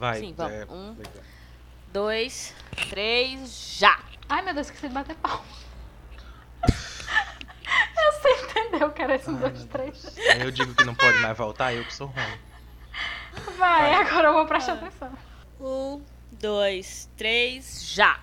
Vai. Sim, vamos. é, Um. legal. Dois, três, já! Ai, meu Deus, esqueci de bater palma. Você entendeu que era esse um, dois, três. Aí eu digo que não pode mais voltar, eu que sou ruim. Vai, agora eu vou prestar atenção. Um, dois, três, já!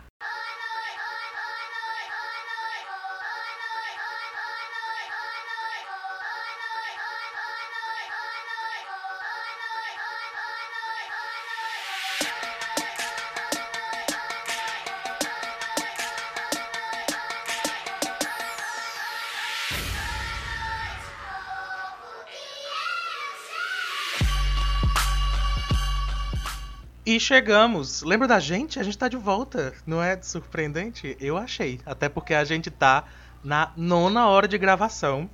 E chegamos. Lembra da gente? A gente tá de volta. Não é surpreendente? Eu achei. Até porque a gente tá na nona hora de gravação.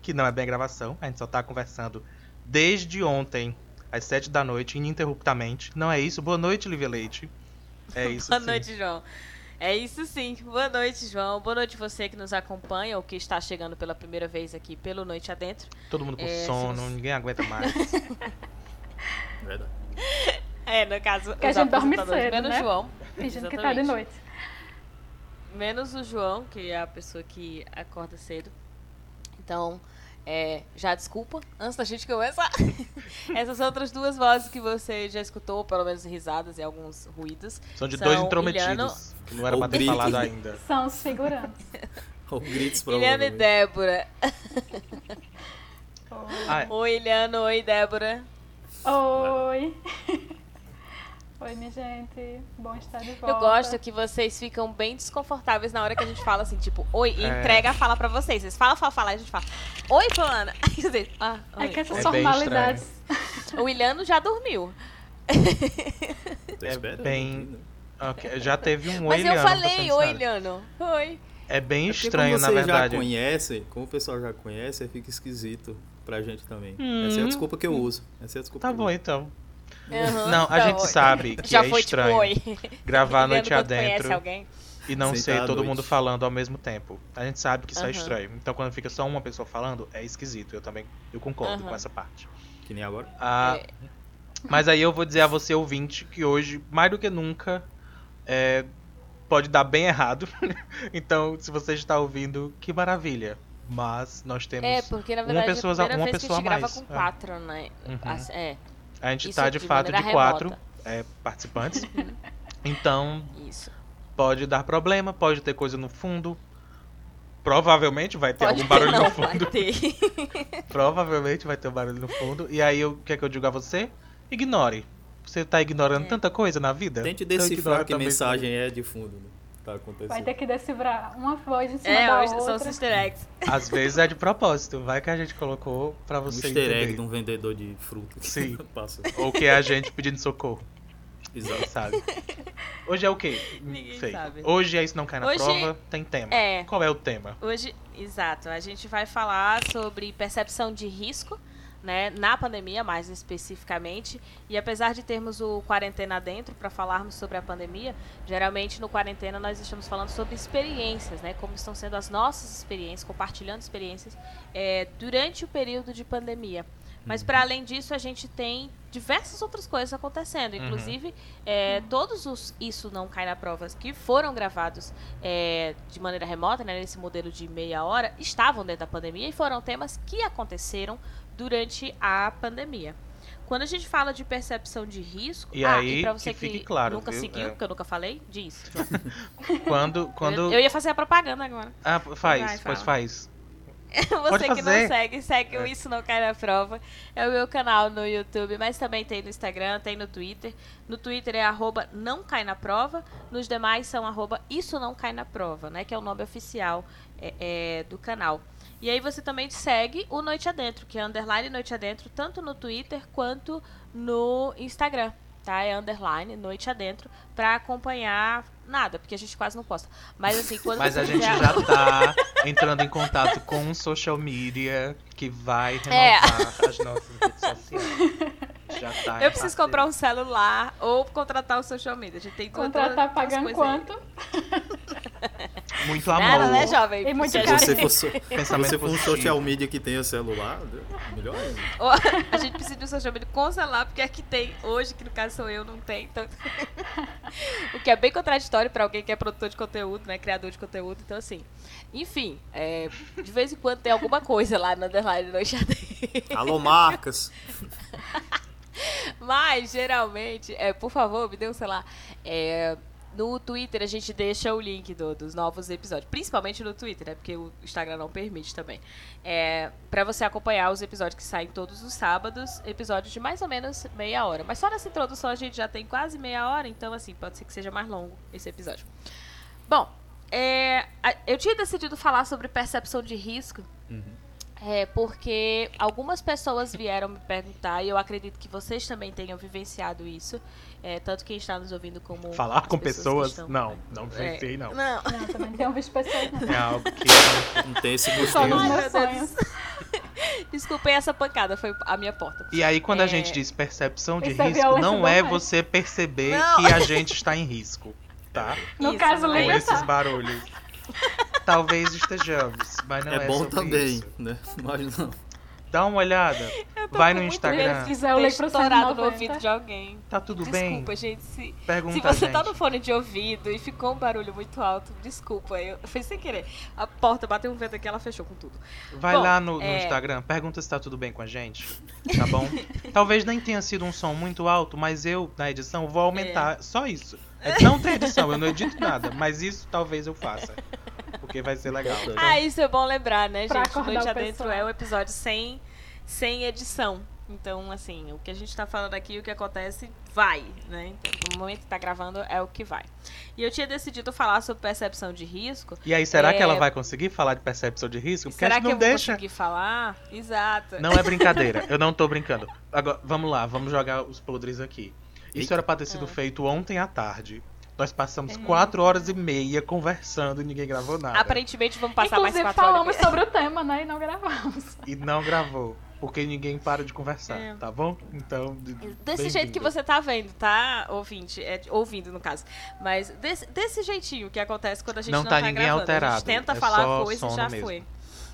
Que não é bem gravação. A gente só tá conversando desde ontem, às sete da noite, ininterruptamente. Não é isso? Boa noite, Lívia Leite. É isso. Boa sim. noite, João. É isso sim. Boa noite, João. Boa noite você que nos acompanha ou que está chegando pela primeira vez aqui pelo Noite Adentro. Todo mundo com É, se sono, você- ninguém aguenta mais. Verdade. É, no caso, Que a gente dorme cedo, menos né? o João. Fingindo que tá de noite. Menos o João, que é a pessoa que acorda cedo. Então, é, já desculpa, antes da gente começar. Essas outras duas vozes que você já escutou, pelo menos risadas e alguns ruídos. São de São dois intrometidos. Que não era pra ter falado ainda. São os figurantes. Ou gritos e. Débora. Oi, Iliana. Oi, Débora. Oi. Oi, minha gente. Bom estar de volta. Eu gosto que vocês ficam bem desconfortáveis na hora que a gente fala assim, tipo, oi, e É. entrega a fala pra vocês. Vocês falam, falam, falam, a gente fala, oi, fulana. Aí vocês, ah, É oi. que essas É formalidades. O Iliano já dormiu. Tô É esperando bem- né? ok, Já teve um Mas oi, eu Liana, pra falei, oi. Iliano. Oi. É bem É estranho, como na vocês verdade. já conhecem, como o pessoal já conhece, fica esquisito pra gente também. Hum. Essa é a desculpa que eu uso. Essa é a desculpa Tá que eu bom, uso. então. Aham, Não, a tá, gente oi. sabe que Já é foi estranho tipo, gravar a noite adentro e não ser à todo noite. mundo falando ao mesmo tempo. A gente sabe que isso é Aham. estranho. Então quando fica só uma pessoa falando, é esquisito. Eu também eu concordo Aham. com essa parte. Que nem agora. Ah, É. Mas aí eu vou dizer a você, ouvinte, que hoje, mais do que nunca, é, pode dar bem errado. então, se você está ouvindo, que maravilha. Mas nós temos. É, porque na uma verdade pessoa- é a primeira uma vez pessoa que a a gente grava mais, com é. quatro, né? Uhum. As- É, A gente está de de fato de quatro é, participantes. então, isso. pode dar problema, pode ter coisa no fundo. Provavelmente vai ter Pode algum barulho não, no vai fundo. ter. Provavelmente vai ter um barulho no fundo. E aí, o que é que eu digo a você? Ignore. Você tá ignorando É. tanta coisa na vida? Tente Então decifrar ignora que mensagem é de fundo. Né? Tá Vai acontecendo. ter que decifrar uma voz em cima É, da hoje são outra. os easter eggs. Às vezes é de propósito. Vai que a gente colocou pra Um você easter egg de um vendedor de fruta. Sim. Passa. Ou que é a gente pedindo socorro, Exato. sabe? Hoje é o quê? Ninguém Sei. sabe. Hoje é isso não cai na Hoje- prova, tem tema. É. Qual é o tema? Hoje, exato, a gente vai falar sobre percepção de risco, né, na pandemia, mais especificamente. E apesar de termos o quarentena dentro para falarmos sobre a pandemia, geralmente no quarentena nós estamos falando sobre experiências, né, como estão sendo as nossas experiências, compartilhando experiências é, durante o período de pandemia. Mas para além disso, a gente tem diversas outras coisas acontecendo. Inclusive, é, todos os Isso Não Cai na Provas que foram gravados é, de maneira remota, né, nesse modelo de meia hora, estavam dentro da pandemia e foram temas que aconteceram durante a pandemia. Quando a gente fala de percepção de risco, E ah, aí, e pra você que que, claro, nunca viu? seguiu, É. que eu nunca falei, diz. Quando. quando... Eu, eu ia fazer a propaganda agora. Ah, faz, Vai, pois faz. Você que não segue, segue o É. Isso Não Cai na Prova. É o meu canal no YouTube, mas também tem no Instagram, tem no Twitter. No Twitter é arroba não cai na prova. Nos demais são arroba Isso Não Cai na Prova, né? Que é o nome oficial é, é, do canal. E aí você também segue o Noite Adentro, que é underline Noite Adentro, tanto no Twitter quanto no Instagram. Tá? É underline Noite Adentro, pra acompanhar nada, porque a gente quase não posta. Mas assim, quando Mas a gente quiser- já tá entrando em contato com um social media que vai É. renovar as nossas redes sociais. Já tá Eu preciso comprar um celular ou contratar o social media. A gente tem duas- Contratar pagando quanto? Muito amor. Nada, né, jovem? E muito Se carinho. você for, so- se for um social media que tenha celular, melhor ainda. A gente precisa de um social media com celular, porque aqui tem hoje, que no caso sou eu, não tem. Então... o que é bem contraditório pra alguém que é produtor de conteúdo, né? Criador de conteúdo. Então, assim. Enfim, é, de vez em quando tem alguma coisa lá no underline no xadrez. Alô, marcas. Mas, geralmente, é, por favor, me dê um celular. É, no Twitter a gente deixa o link do- dos novos episódios. Principalmente no Twitter, né? Porque o Instagram não permite também. É, para você acompanhar os episódios que saem todos os sábados. Episódios de mais ou menos meia hora. Mas só nessa introdução a gente já tem quase meia hora. Então, assim, pode ser que seja mais longo esse episódio. Bom, é, eu tinha decidido falar sobre percepção de risco. É, porque algumas pessoas vieram me perguntar, e eu acredito que vocês também tenham vivenciado isso, é, tanto quem está nos ouvindo como. Falar com que pessoas? estão- Não, não É, pensei, não. Não. Não, também tenho visto pessoas não. É algo que. Não tem esse sonhos. Desculpem essa pancada, foi a minha porta. E aí, quando a É. gente diz percepção de é risco, não é doméstica. você perceber Não. que a gente está em risco, tá? No Isso, caso, não Com é? esses barulhos. Talvez estejamos, mas não é, É bom sobre também, isso. né? Mas não. Dá uma olhada. Vai no Instagram. de Quiser, eu leio pro estourado no 190. ouvido de alguém. Tá tudo bem? Desculpa, gente. Se, Pergunta se você tá no fone de ouvido e ficou um barulho muito alto, desculpa. Eu foi sem querer. A porta bateu um vento aqui, ela fechou com tudo. Vai Bom, lá no, no é- Instagram, pergunta se tá tudo bem com a gente. Tá bom? Talvez nem tenha sido um som muito alto, mas eu, na edição, vou aumentar. Só isso. É, Não tem edição, eu não edito nada. Mas isso talvez eu faça. Porque vai ser legal. Ah, isso é bom lembrar, né, Pra gente? Noite Adentro pessoal. é um episódio sem, sem edição. Então, assim, o que a gente tá falando aqui, o que acontece, vai, né? Então, no momento que tá gravando, é o que vai. E eu tinha decidido falar sobre percepção de risco. E aí, será que É. ela vai conseguir falar de percepção de risco? Porque a Será gente que não eu vou deixa. conseguir falar? Exato. Não é brincadeira, eu não tô brincando. Agora, vamos lá, vamos jogar os podres aqui. Isso Eita. era pra ter sido Ah. feito ontem à tarde. Nós passamos É. quatro horas e meia conversando e ninguém gravou nada. Aparentemente vamos passar Inclusive, mais quatro falamos horas. sobre o tema, né? E não gravamos. E não gravou. Porque ninguém para de conversar, É. tá bom? Então. Desse jeito que você tá vendo, tá, ouvinte? É, ouvindo, no caso. Mas desse, desse jeitinho que acontece quando a gente Não não, tá tá ninguém gravando. A alterado, gente tenta é falar só coisa e já mesmo. foi.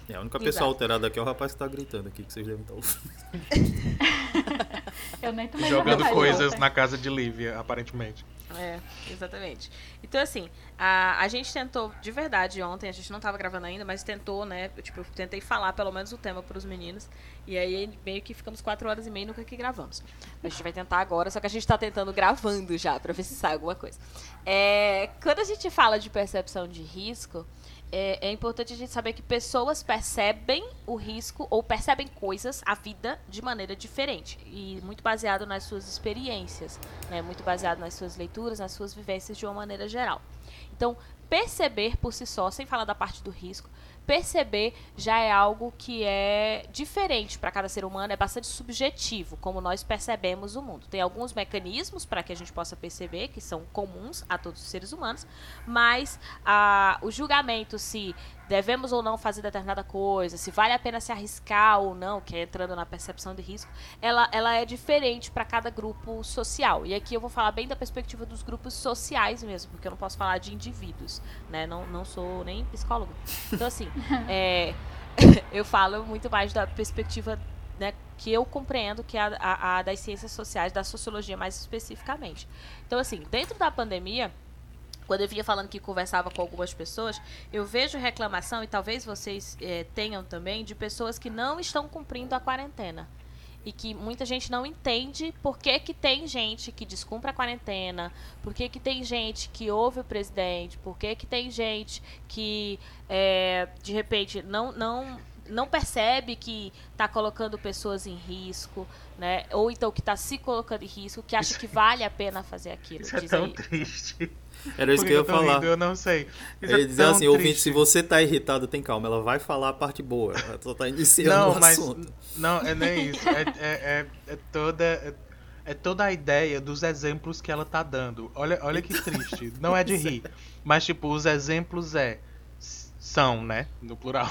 É, a única Exato. pessoa alterada aqui é o rapaz que tá gritando aqui, que vocês devem estar ouvindo. Eu nem tomei Jogando coisas na casa de Lívia, aparentemente. É, exatamente. Então, assim, a, a gente tentou, de verdade, ontem, a gente não tava gravando ainda, mas tentou, né? eu, Tipo, eu tentei falar pelo menos o tema pros meninos. E aí meio que ficamos quatro horas e meia e nunca que gravamos. A gente vai tentar agora, só que a gente tá tentando gravando já, pra ver se sai alguma coisa. É, quando a gente fala de percepção de risco, é, é importante a gente saber que pessoas percebem o risco ou percebem coisas, a vida, de maneira diferente. E muito baseado nas suas experiências, né? muito baseado nas suas leituras, nas suas vivências de uma maneira geral. Então, perceber por si só, sem falar da parte do risco, perceber já é algo que é diferente para cada ser humano, é bastante subjetivo, como nós percebemos o mundo. Tem alguns mecanismos para que a gente possa perceber, que são comuns a todos os seres humanos, mas ah, o julgamento se devemos ou não fazer determinada coisa, se vale a pena se arriscar ou não, que é entrando na percepção de risco, ela, ela é diferente para cada grupo social. E aqui eu vou falar bem da perspectiva dos grupos sociais mesmo, porque eu não posso falar de indivíduos, né? Não, não sou nem psicólogo. Então, assim, é, eu falo muito mais da perspectiva né, que eu compreendo, que é a, a, a das ciências sociais, da sociologia mais especificamente. Então, assim, dentro da pandemia, quando eu vinha falando que conversava com algumas pessoas, eu vejo reclamação, e talvez vocês eh, tenham também, de pessoas que não estão cumprindo a quarentena. E que muita gente não entende por que, que tem gente que descumpre a quarentena, por que, que tem gente que ouve o presidente, por que, que tem gente que, eh, de repente, não, não, não percebe que está colocando pessoas em risco, né? ou então que está se colocando em risco, que acha que vale a pena fazer aquilo. Isso é tão aí. triste. Era isso que eu ia falar. rindo? Eu não sei. Isso ia é tão assim, ouvinte, triste. se você tá irritado, tem calma. Ela vai falar a parte boa. Ela só tá iniciando Não, o mas. assunto. Não, é nem isso. É, é, é, é toda. É, é toda a ideia dos exemplos que ela tá dando. Olha, olha que triste. Não é de rir. Mas, tipo, os exemplos é. São, né? No plural.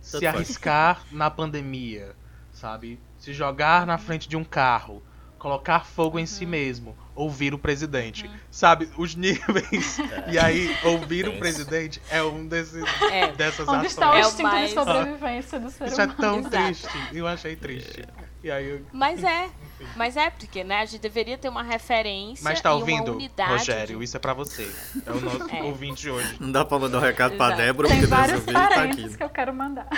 Se arriscar na pandemia, sabe? Se jogar na frente de um carro. Colocar fogo em si mesmo, ouvir o presidente. Sabe, os níveis. E aí, ouvir o presidente é um desses, É. dessas Onde está o É o ações. instinto mais- de sobrevivência do ser Isso é humano? tão Exato. triste. Eu achei triste. E aí, eu... Mas é. Mas é, porque, né, a gente deveria ter uma referência Mas tá e ouvindo. Rogério? de- Isso é pra você. É o nosso É. ouvinte de hoje. Não dá pra mandar um recado pra Exato. Débora, Tem porque vários vez tá aqui. que eu quero mandar.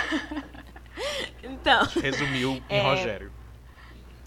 Então, Resumiu em É. Rogério.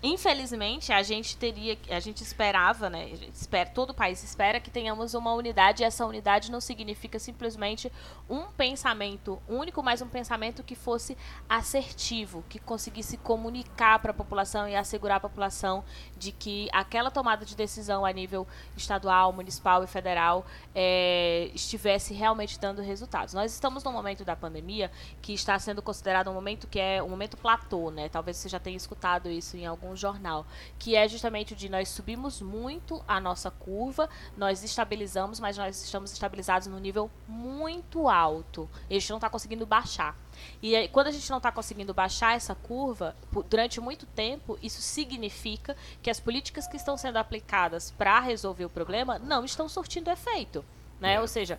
Infelizmente, a gente teria, a gente esperava, né? espera, todo o país espera que tenhamos uma unidade e essa unidade não significa simplesmente um pensamento único, mas um pensamento que fosse assertivo, que conseguisse comunicar para a população e assegurar a população de que aquela tomada de decisão a nível estadual, municipal e federal é, estivesse realmente dando resultados. Nós estamos num momento da pandemia que está sendo considerado um momento que é um momento platô, né? Talvez você já tenha escutado isso em algum jornal, que é justamente o de nós subimos muito a nossa curva, nós estabilizamos, mas nós estamos estabilizados num nível muito alto. A gente não está conseguindo baixar. E aí, quando a gente não está conseguindo baixar essa curva, durante muito tempo, isso significa que as políticas que estão sendo aplicadas para resolver o problema não estão surtindo efeito. Né? Ou seja,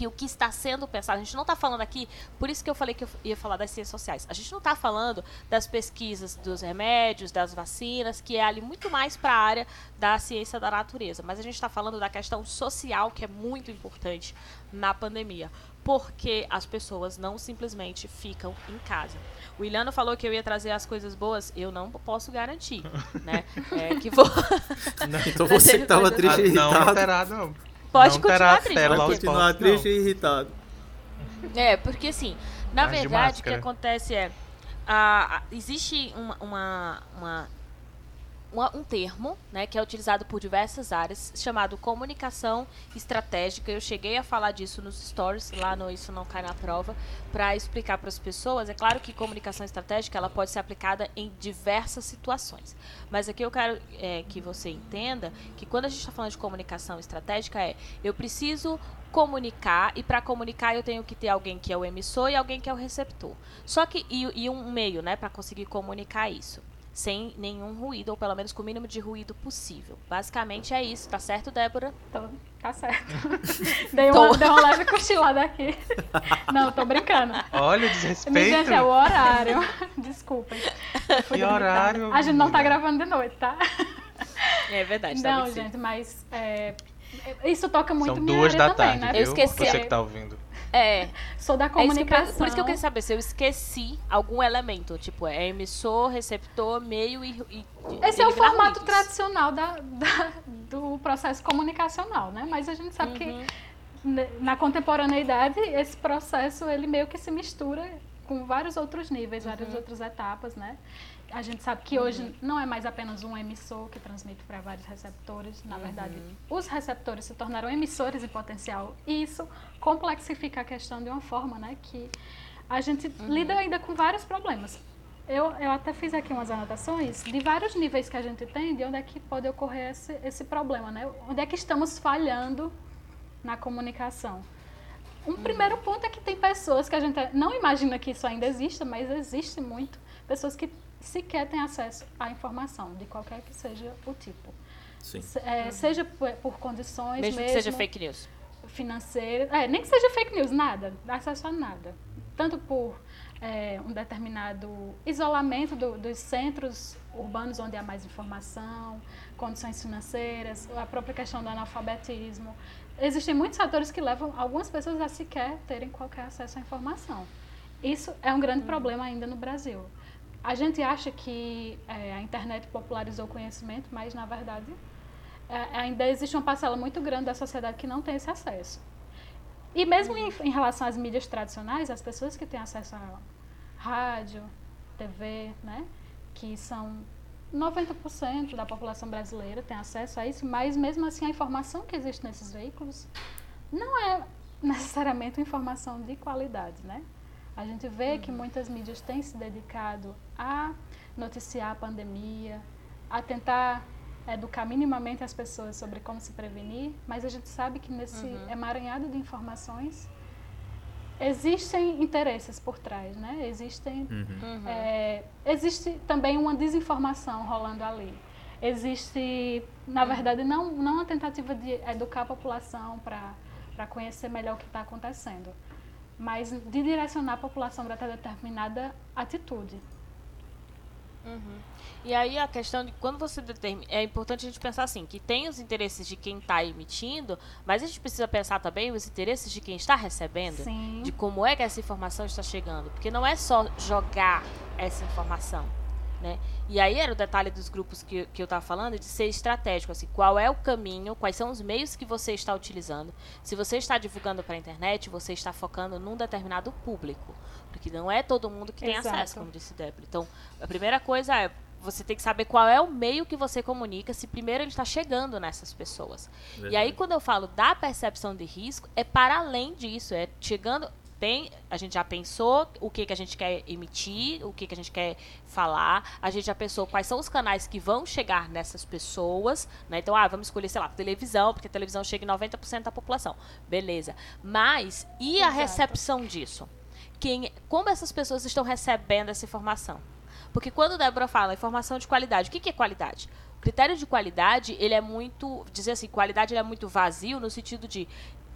que o que está sendo pensado, a gente não está falando aqui, por isso que eu falei que eu ia falar das ciências sociais. A gente não está falando das pesquisas dos remédios, das vacinas, que é ali muito mais para a área da ciência da natureza. Mas a gente está falando da questão social, que é muito importante na pandemia. Porque as pessoas não simplesmente ficam em casa. O Iliano falou que eu ia trazer as coisas boas, eu não posso garantir, né? É, que vou... Então você que tava triste e Ah, não, não irritado, terá, não. Pode não continuar terá triste, continuar não. triste e irritado. É, porque assim, na Mas de verdade, o que acontece é. a- a- existe uma, uma, uma- uma- um termo né, que é utilizado por diversas áreas, chamado comunicação estratégica. Eu cheguei a falar disso nos stories, lá no Isso Não Cai na Prova, para explicar para as pessoas. É claro que comunicação estratégica ela pode ser aplicada em diversas situações. Mas aqui eu quero é, que você entenda que quando a gente está falando de comunicação estratégica, é eu preciso comunicar e para comunicar eu tenho que ter alguém que é o emissor e alguém que é o receptor. Só que e, e um meio, né, para conseguir comunicar isso sem nenhum ruído ou pelo menos com o mínimo de ruído possível. Basicamente é isso, tá certo, Débora? Tô- tá certo. dei, uma, dei uma leve cochilada aqui. Não, tô brincando. Olha o desrespeito. gente, é o horário. Desculpem. Que horário. A gente não tá gravando de noite, tá? É verdade, tá Não, gente, mas é, isso toca muito São minha duas área da também, tarde, né? Eu esqueci. Você que tá ouvindo. É, Sou da é isso eu- comunicação. por isso que eu queria saber se eu esqueci algum elemento, tipo, é emissor, receptor, meio e, e Esse é o formato tradicional da, da- do processo comunicacional, né? Mas a gente sabe Uhum. que na contemporaneidade esse processo ele meio que se mistura com vários outros níveis, Uhum. várias outras etapas, né? A gente sabe que hoje não é mais apenas um emissor que transmite para vários receptores. Na verdade, Uhum. os receptores se tornaram emissores em potencial. E isso complexifica a questão de uma forma, né? Que a gente Uhum. lida ainda com vários problemas. Eu, eu até fiz aqui umas anotações de vários níveis que a gente tem, de onde é que pode ocorrer esse, esse problema, né? Onde é que estamos falhando na comunicação. Um primeiro ponto é que tem pessoas que a gente não imagina que isso ainda exista, mas existe muito. Pessoas que sequer têm acesso à informação, de qualquer que seja o tipo. Sim. Se- é, Seja por, por condições Mesmo mesmo, que seja fake news. financeiras, é, nem que seja fake news, nada, acesso a nada. Tanto por é, um determinado isolamento do- dos centros urbanos onde há mais informação, condições financeiras, a própria questão do analfabetismo. Existem muitos fatores que levam algumas pessoas a sequer terem qualquer acesso à informação. Isso é um grande problema ainda no Brasil. A gente acha que é, a internet popularizou o conhecimento, mas na verdade é, ainda existe uma parcela muito grande da sociedade que não tem esse acesso. E mesmo em, em relação às mídias tradicionais, as pessoas que têm acesso a rádio, TV, né, que são 90% da população brasileira tem acesso a isso, mas mesmo assim a informação que existe nesses veículos não é necessariamente informação de qualidade, né? A gente vê que muitas mídias têm se dedicado a noticiar a pandemia, a tentar educar minimamente as pessoas sobre como se prevenir, mas a gente sabe que nesse emaranhado de informações existem interesses por trás, né? Existem Uhum. Uhum. é, existe também uma desinformação rolando ali. existe, na verdade, não, não uma tentativa de educar a população para conhecer melhor o que está acontecendo, mas de direcionar a população para determinada atitude. Uhum. E aí a questão de quando você determina. É importante a gente pensar assim, que tem os interesses de quem está emitindo, mas a gente precisa pensar também os interesses de quem está recebendo, Sim. de como é que essa informação está chegando. Porque não é só jogar essa informação. Né? E aí era o detalhe dos grupos que, que eu estava falando, de ser estratégico, assim, qual é o caminho, quais são os meios que você está utilizando. Se você está divulgando para a internet, você está focando num determinado público, porque não é todo mundo que tem Exato. acesso, como disse Débora. Então, a primeira coisa é você tem que saber qual é o meio que você comunica, se primeiro ele está chegando nessas pessoas. E aí, quando eu falo da percepção de risco, é para além disso, é chegando. Tem, a gente já pensou o que, que a gente quer emitir, o que, que a gente quer falar, a gente já pensou quais são os canais que vão chegar nessas pessoas, né? Então, ah, vamos escolher, sei lá, televisão, porque a televisão chega em 90% da população. Beleza. Mas, e a Exato. recepção disso? Quem, como essas pessoas estão recebendo essa informação? Porque quando Débora fala informação de qualidade, o que, que é qualidade? O critério de qualidade, ele é muito, dizer assim, qualidade ele é muito vazio no sentido de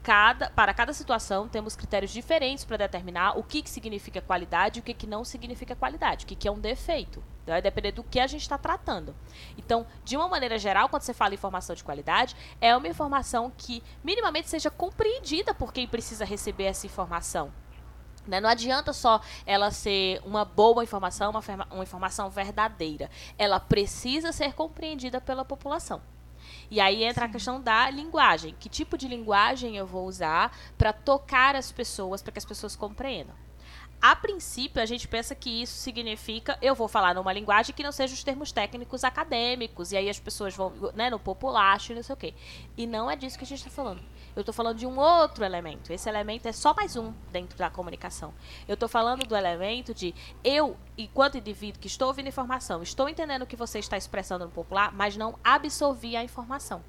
cada, para cada situação temos critérios diferentes para determinar o que, que significa qualidade e o que, que não significa qualidade, o que, que é um defeito. Então, vai depender do que a gente está tratando. Então, de uma maneira geral, quando você fala informação de qualidade, é uma informação que minimamente seja compreendida por quem precisa receber essa informação. Né? Não adianta só ela ser uma boa informação, uma, uma informação verdadeira. Ela precisa ser compreendida pela população. E aí entra a questão da linguagem. Que tipo de linguagem eu vou usar para tocar as pessoas, para que as pessoas compreendam? A princípio, a gente pensa que isso significa eu vou falar numa linguagem que não seja os termos técnicos acadêmicos, e aí as pessoas vão, né, no populacho e não sei o quê. E não é disso que a gente está falando. Eu estou falando de um outro elemento. Esse elemento é só mais um dentro da comunicação. Eu estou falando do elemento de eu, enquanto indivíduo que estou ouvindo informação, estou entendendo o que você está expressando no popular, mas não absorvi a informação.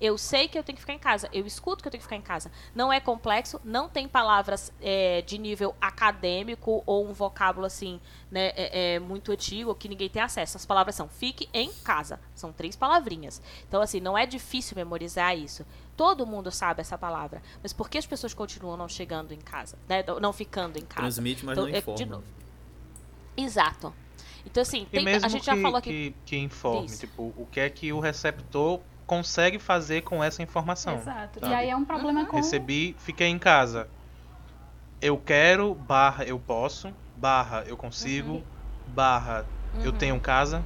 Eu sei que eu tenho que ficar em casa, eu escuto que eu tenho que ficar em casa. Não é complexo, não tem palavras é, de nível acadêmico ou um vocábulo assim, né, é, é, muito antigo que ninguém tem acesso. As palavras são fique em casa. São três palavrinhas. Então, assim, não é difícil memorizar isso. Todo mundo sabe essa palavra. Mas por que as pessoas continuam não chegando em casa? Né? Não ficando em casa? Transmite, mas Então, não é, informa. de novo. Exato. Então, assim, tem- mesmo a gente que, já falou aqui. que, que informe, Isso. tipo, o que é que o receptor consegue fazer com essa informação. Exato. sabe? E aí é um problema com. Recebi, fiquei em casa. Eu quero, barra eu posso, barra eu consigo, barra eu Uhum. tenho casa.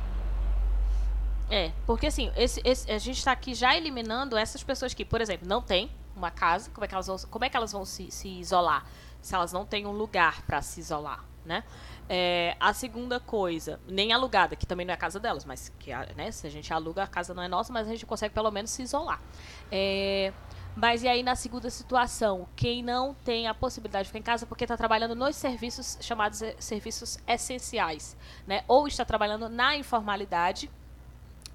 É, porque assim, esse, esse- a gente está aqui já eliminando essas pessoas que, por exemplo, não têm uma casa, como é que elas vão, como é que elas vão se, se isolar? Se elas não têm um lugar para se isolar, né? É, a segunda coisa, nem alugada, que também não é a casa delas, mas que né, se a gente aluga, a casa não é nossa, mas a gente consegue pelo menos se isolar. É, mas e aí na segunda situação, quem não tem a possibilidade de ficar em casa porque está trabalhando nos serviços chamados eh, serviços essenciais, né? Ou está trabalhando na informalidade,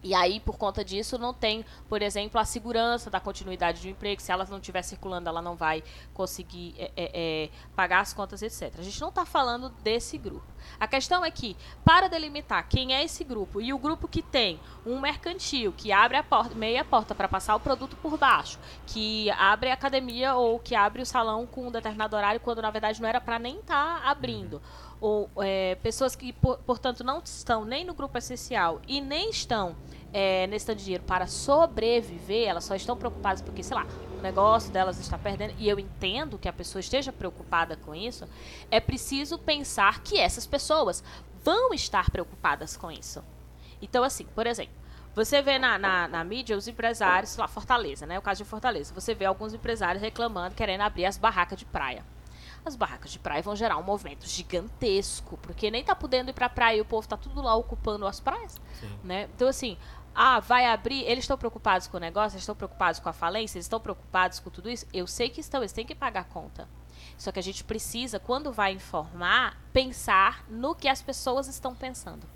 e aí, por conta disso, não tem, por exemplo, a segurança da continuidade do emprego. Se ela não estiver circulando, ela não vai conseguir é, é, é, pagar as contas, etc. A gente não está falando desse grupo. A questão é que, para delimitar quem é esse grupo e o grupo que tem um mercantil que abre a porta, meia porta para passar o produto por baixo, que abre a academia ou que abre o salão com um determinado horário, quando na verdade não era para nem estar abrindo ou é, pessoas que, por- portanto, não estão nem no grupo essencial e nem estão é, necessitando de dinheiro para sobreviver, elas só estão preocupadas porque, sei lá, o negócio delas está perdendo, e eu entendo que a pessoa esteja preocupada com isso, é preciso pensar que essas pessoas vão estar preocupadas com isso. Então, assim, por exemplo, você vê na, na, na mídia os empresários, lá, Fortaleza, né? O caso de Fortaleza. Você vê alguns empresários reclamando, querendo abrir as barracas de praia as barracas de praia vão gerar um movimento gigantesco, porque nem tá podendo ir pra praia e o povo tá tudo lá ocupando as praias, Sim. né? Então assim, ah, vai abrir, eles estão preocupados com o negócio, eles estão preocupados com a falência, eles estão preocupados com tudo isso. Eu sei que estão, eles têm que pagar a conta. Só que a gente precisa, quando vai informar, pensar no que as pessoas estão pensando.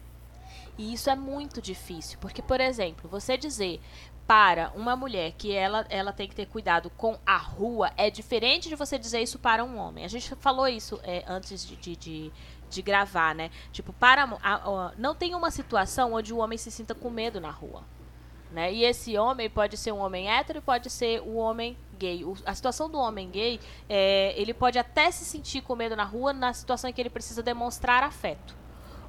E isso é muito difícil, porque, por exemplo, você dizer para uma mulher que ela, ela tem que ter cuidado com a rua é diferente de você dizer isso para um homem. A gente falou isso é, antes de, de, de, de gravar, né? Tipo, para a- a- não tem uma situação onde o homem se sinta com medo na rua. Né? E esse homem pode ser um homem hétero pode ser um homem gay. O, a situação do homem gay, é, ele pode até se sentir com medo na rua na situação em que ele precisa demonstrar afeto.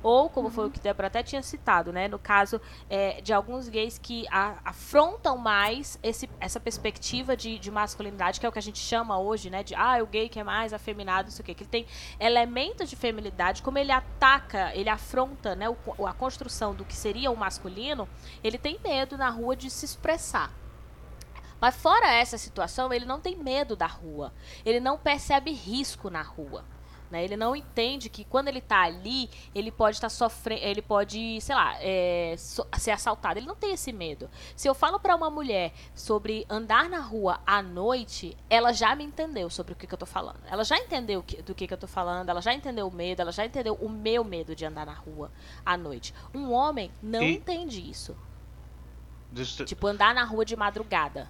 Ou, como foi o que Débora até tinha citado, né? No caso é, de alguns gays que a, afrontam mais esse, essa perspectiva de, de, masculinidade, que é o que a gente chama hoje, né? De, ah, o gay que é mais afeminado, isso o quê. Que ele tem elementos de feminilidade, como ele ataca, ele afronta, né? O, a construção do que seria o masculino, ele tem medo na rua de se expressar. Mas fora essa situação, ele não tem medo da rua. Ele não percebe risco na rua. Né? Ele não entende que quando ele está ali, ele pode estar tá sofrendo, ele pode, sei lá, é, so ser assaltado. Ele não tem esse medo. Se eu falo para uma mulher sobre andar na rua à noite, ela já me entendeu sobre o que, que eu estou falando. Ela já entendeu que, do que, que eu estou falando, ela já entendeu o medo, ela já entendeu o meu medo de andar na rua à noite. Um homem não e... entende isso. Tipo, andar na rua de madrugada.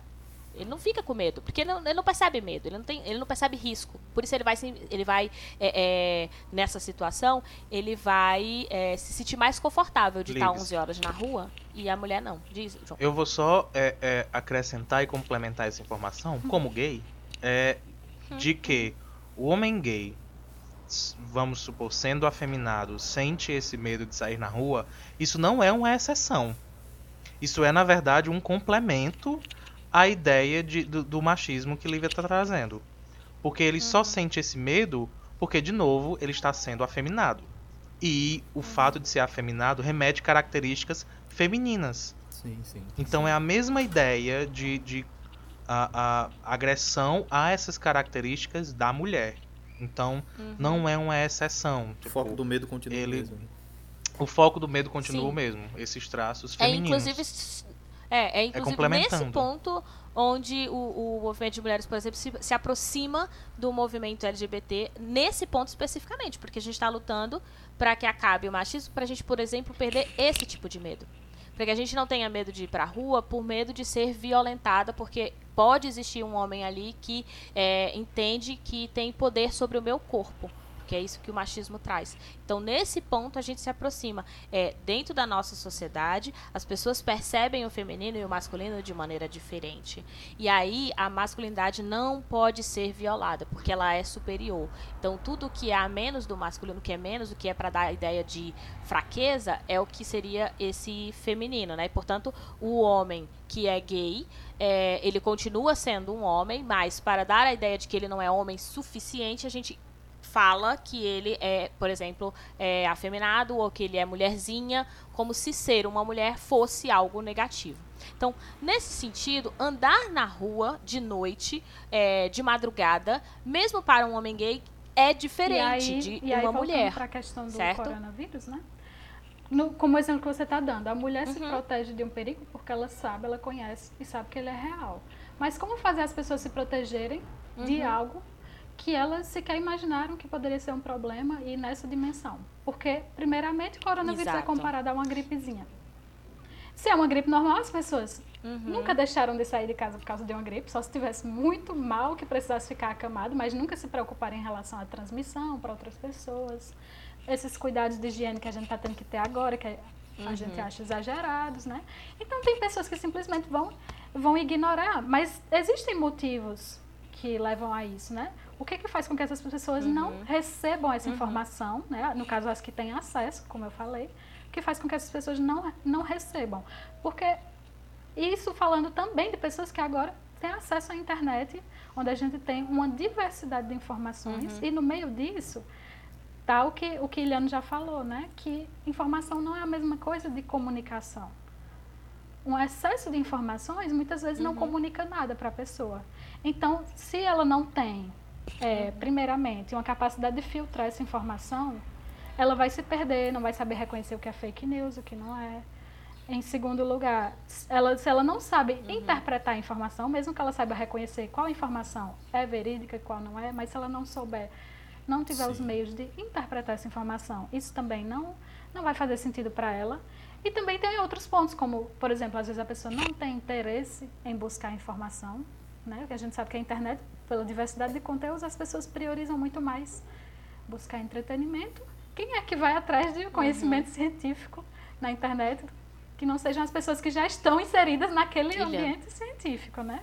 Ele não fica com medo, porque ele não, ele não, percebe medo, ele não, tem, ele não percebe risco. Por isso ele vai, ele vai é, é, nessa situação, ele vai é, se sentir mais confortável de estar 11 horas na rua e a mulher não. Diz, João. Eu vou só é, é, acrescentar e complementar essa informação, como gay, é, de que o homem gay, vamos supor, sendo afeminado, sente esse medo de sair na rua, isso não é uma exceção. Isso é, na verdade, um complemento a ideia de, do, do, machismo que Lívia está trazendo. Porque ele uhum. só sente esse medo porque, de novo, ele está sendo afeminado. E o uhum. fato de ser afeminado remete características femininas. Sim, sim. Então sim. é a mesma ideia de, de a, a, agressão a essas características da mulher. Então uhum. não é uma exceção. Tipo, o foco do medo continua ele, mesmo. O foco do medo continua Sim. o mesmo. Esses traços femininos. É, inclusive, é, é inclusive é nesse ponto onde o, o movimento de mulheres, por exemplo, se, se, aproxima do movimento LGBT nesse ponto especificamente, porque a gente está lutando para que acabe o machismo, para a gente, por exemplo, perder esse tipo de medo. Para que a gente não tenha medo de ir para a rua por medo de ser violentada, porque pode existir um homem ali que é, entende que tem poder sobre o meu corpo que é isso que o machismo traz. Então, nesse ponto, a gente se aproxima. É, dentro da nossa sociedade, as pessoas percebem o feminino e o masculino de maneira diferente. E aí, a masculinidade não pode ser violada, porque ela é superior. Então, tudo que é a menos do masculino, que é menos, o que é para dar a ideia de fraqueza, é o que seria esse feminino, né? E, portanto, o homem que é gay, é, ele continua sendo um homem, mas para dar a ideia de que ele não é homem suficiente, a gente fala que ele é, por exemplo, é afeminado ou que ele é mulherzinha, como se ser uma mulher fosse algo negativo. Então, nesse sentido, andar na rua de noite, é, de madrugada, mesmo para um homem gay, é diferente aí, de e uma aí, mulher. para a questão do certo? coronavírus, né? No, como exemplo que você está dando, a mulher uhum. se protege de um perigo porque ela sabe, ela conhece e sabe que ele é real. Mas como fazer as pessoas se protegerem uhum. de algo que elas sequer imaginaram que poderia ser um problema e nessa dimensão. Porque, primeiramente, o coronavírus é Exato. é comparado a uma gripezinha. Se é uma gripe normal, as pessoas uhum. nunca deixaram de sair de casa por causa de uma gripe, só se tivesse muito mal que precisasse ficar acamado, mas nunca se preocuparam em relação à transmissão para outras pessoas. Esses cuidados de higiene que a gente está tendo que ter agora, que a uhum. gente acha exagerados, né? Então, tem pessoas que simplesmente vão, vão ignorar, mas existem motivos que levam a isso, né? O que, que faz com que essas pessoas uhum. não recebam essa uhum. informação, né? no caso as que têm acesso, como eu falei, o que faz com que essas pessoas não, não recebam. Porque isso falando também de pessoas que agora têm acesso à internet, onde a gente tem uma diversidade de informações, uhum. e no meio disso está o que o que Iliano já falou, né? que informação não é a mesma coisa de comunicação. Um excesso de informações muitas vezes não uhum. comunica nada para a pessoa. Então, se ela não tem é, primeiramente, uma capacidade de filtrar essa informação, ela vai se perder, não vai saber reconhecer o que é fake news, o que não é. Em segundo lugar, ela, se ela não sabe uhum. interpretar a informação, mesmo que ela saiba reconhecer qual informação é verídica e qual não é, mas se ela não souber, não tiver Sim. os meios de interpretar essa informação, isso também não, não vai fazer sentido para ela. E também tem outros pontos, como, por exemplo, às vezes a pessoa não tem interesse em buscar informação, né? Porque a gente sabe que a internet, pela diversidade de conteúdos, as pessoas priorizam muito mais buscar entretenimento. Quem é que vai atrás de conhecimento uhum. científico na internet que não sejam as pessoas que já estão inseridas naquele Ilha. ambiente científico, né?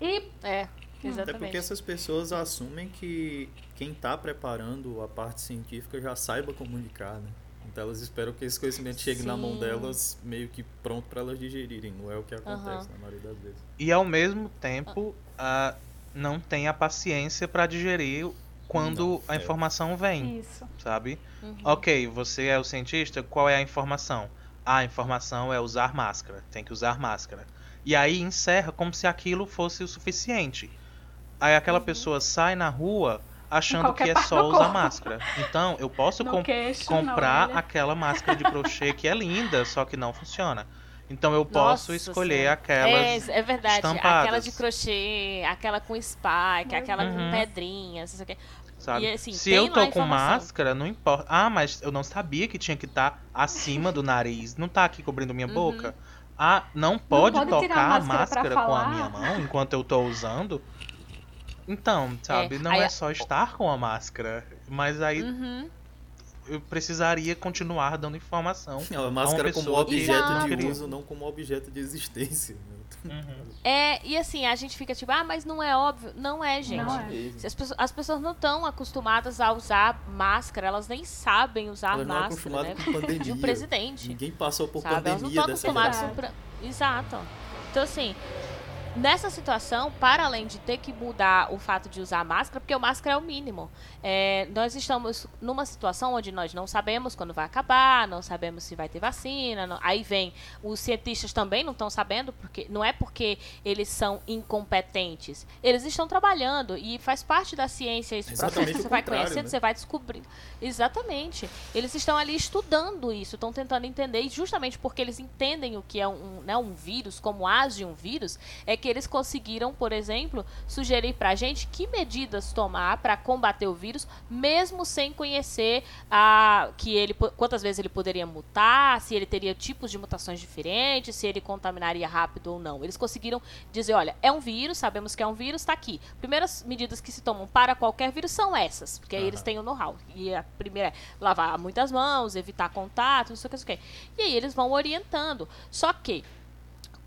E É, Até porque exatamente. essas pessoas assumem que quem está preparando a parte científica já saiba comunicar, né? Então elas esperam que esse conhecimento chegue na mão Sim. delas meio que pronto para elas digerirem. Não é o que acontece Aham. na maioria das vezes. E ao mesmo tempo, ah, não tem a paciência pra digerir quando Não, a é. informação vem, isso. sabe? Uhum. Ok, você é o cientista, qual é a informação? Ah, a informação é usar máscara, tem que usar máscara. E aí encerra como se aquilo fosse o suficiente. Aí aquela pessoa sai na rua achando que é só usar máscara. Então, eu posso com- queixo, comprar aquela máscara de crochê que é linda, só que não funciona. Então eu posso Nossa escolher Senhora. aquelas É, é verdade. estampadas. Aquela de crochê, aquela com spike, aquela Uhum. com pedrinhas, não sei o quê. Sabe? E, assim, Se eu tô a com máscara, não importa. Ah, mas eu não sabia que tinha que estar acima do nariz. Não tá aqui cobrindo minha Uhum. boca. Ah, não pode, pode tirar tocar a a máscara pra máscara com a minha mão enquanto eu tô usando. Então, sabe, não aí é a- só estar com a máscara. Mas aí Uhum. eu precisaria continuar dando informação. A máscara como pessoa que- objeto de Exato. uso, não como objeto de existência. Uhum. É, e assim, a gente fica tipo, ah, mas não é óbvio. Não é, gente. Não é. As pessoas, as pessoas não estão acostumadas a usar máscara, elas nem sabem usar Elas não é máscara, né? com pandemia. De um presidente. Ninguém passou por sabe? Elas não pandemia estão dessa acostumadas pra- Exato. Então, assim, nessa situação, para além de ter que mudar o fato de usar máscara, porque o máscara é o mínimo, é, nós estamos numa situação onde nós não sabemos quando vai acabar, não sabemos se vai ter vacina, não- aí vem, os cientistas também não estão sabendo, porque não é porque eles são incompetentes, eles estão trabalhando e faz parte da ciência esse processo, Exatamente o você vai conhecendo, né? você vai descobrindo. Exatamente. Eles estão ali estudando isso, estão tentando entender, e justamente porque eles entendem o que é um, né, um vírus, como age um vírus, é que eles conseguiram, por exemplo, sugerir pra gente que medidas tomar para combater o vírus, mesmo sem conhecer a, que ele, quantas vezes ele poderia mutar, se ele teria tipos de mutações diferentes, se ele contaminaria rápido ou não. Eles conseguiram dizer, olha, é um vírus, sabemos que é um vírus, está aqui. Primeiras medidas que se tomam para qualquer vírus são essas, porque aí eles Aham. têm o know-how. E a primeira é lavar muitas mãos, evitar contato, não sei o que, não sei o que. E aí eles vão orientando. Só que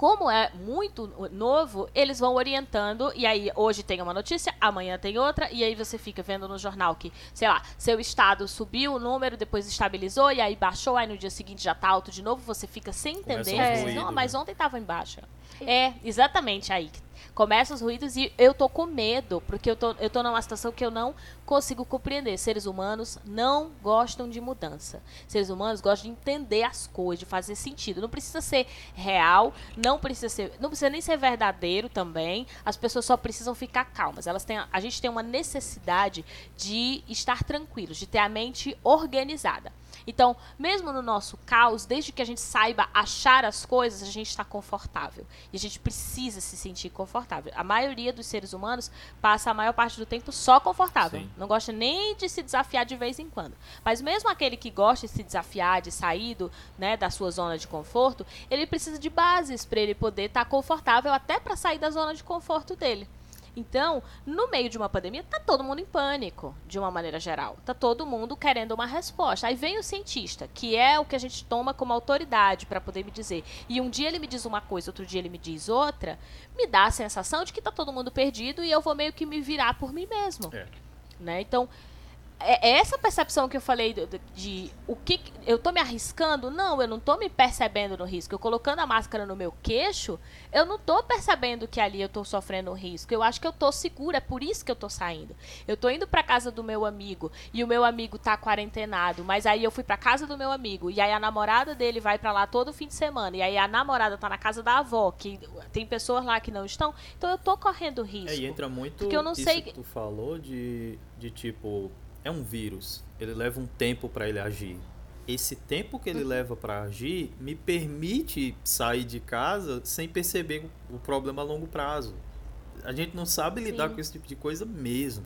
como é muito novo, eles vão orientando, e aí hoje tem uma notícia, amanhã tem outra, e aí você fica vendo no jornal que, sei lá, seu estado subiu o número, depois estabilizou, e aí baixou, aí no dia seguinte já tá alto de novo, você fica sem entender. ruídos, não, mas né?" ontem tava em baixa. É, exatamente aí. Começam os ruídos e eu tô com medo, porque eu tô, eu tô numa situação que eu não consigo compreender. Seres humanos não gostam de mudança. Seres humanos gostam de entender as coisas, de fazer sentido. Não precisa ser real, não precisa ser, não precisa nem ser verdadeiro também. As pessoas só precisam ficar calmas. Elas têm, a gente tem uma necessidade de estar tranquilos, de ter a mente organizada. Então, mesmo no nosso caos, desde que a gente saiba achar as coisas, a gente está confortável. E a gente precisa se sentir confortável. A maioria dos seres humanos passa a maior parte do tempo só confortável. Sim. Não gosta nem de se desafiar de vez em quando. Mas mesmo aquele que gosta de se desafiar, de sair do, né, da sua zona de conforto, ele precisa de bases para ele poder estar confortável até para sair da zona de conforto dele. Então, no meio de uma pandemia, tá todo mundo em pânico, de uma maneira geral. Tá todo mundo querendo uma resposta. Aí vem o cientista, que é o que a gente toma como autoridade para poder me dizer. E um dia ele me diz uma coisa, outro dia ele me diz outra, me dá a sensação de que tá todo mundo perdido e eu vou meio que me virar por mim mesmo. É. Né? Então, é é essa percepção que eu falei de, de- de o que eu tô me arriscando? Não, eu não tô me percebendo no risco. Eu colocando a máscara no meu queixo, eu não tô percebendo que ali eu tô sofrendo um risco. Eu acho que eu tô segura, é por isso que eu tô saindo. Eu tô indo pra casa do meu amigo e o meu amigo tá quarentenado, mas aí eu fui pra casa do meu amigo e aí a namorada dele vai pra lá todo fim de semana e aí a namorada tá na casa da avó, que tem pessoas lá que não estão. Então eu tô correndo risco. É, e entra muito Porque eu não isso sei- que tu falou de, de tipo, é um vírus, ele leva um tempo para ele agir. Esse tempo que Uhum. ele leva para agir me permite sair de casa sem perceber o problema a longo prazo. A gente não sabe lidar Sim. com esse tipo de coisa mesmo.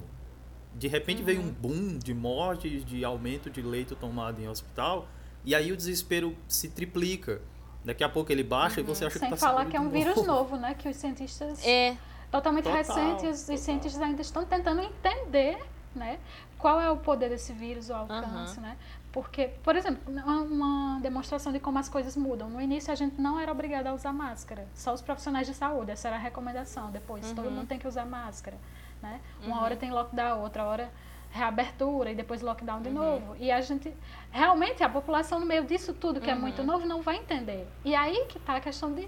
De repente Uhum. veio um boom de mortes, de aumento de leito tomado em hospital, e aí o desespero se triplica. Daqui a pouco ele baixa e você acha Sem que tá falar que é um de vírus novo. novo, né? Que os cientistas É, totalmente Total, recentes, total. os cientistas ainda estão tentando entender, né? Qual é o poder desse vírus, o alcance, né? Porque, por exemplo, uma, demonstração de como as coisas mudam. No início a gente não era obrigado a usar máscara, só os profissionais de saúde, essa era a recomendação. Depois todo Uhum. mundo tem que usar máscara, né? Uma Uhum. hora tem lockdown, outra hora reabertura e depois lockdown Uhum. de novo. E a gente, realmente, a população no meio disso tudo que é Uhum. muito novo não vai entender. E aí que está a questão de,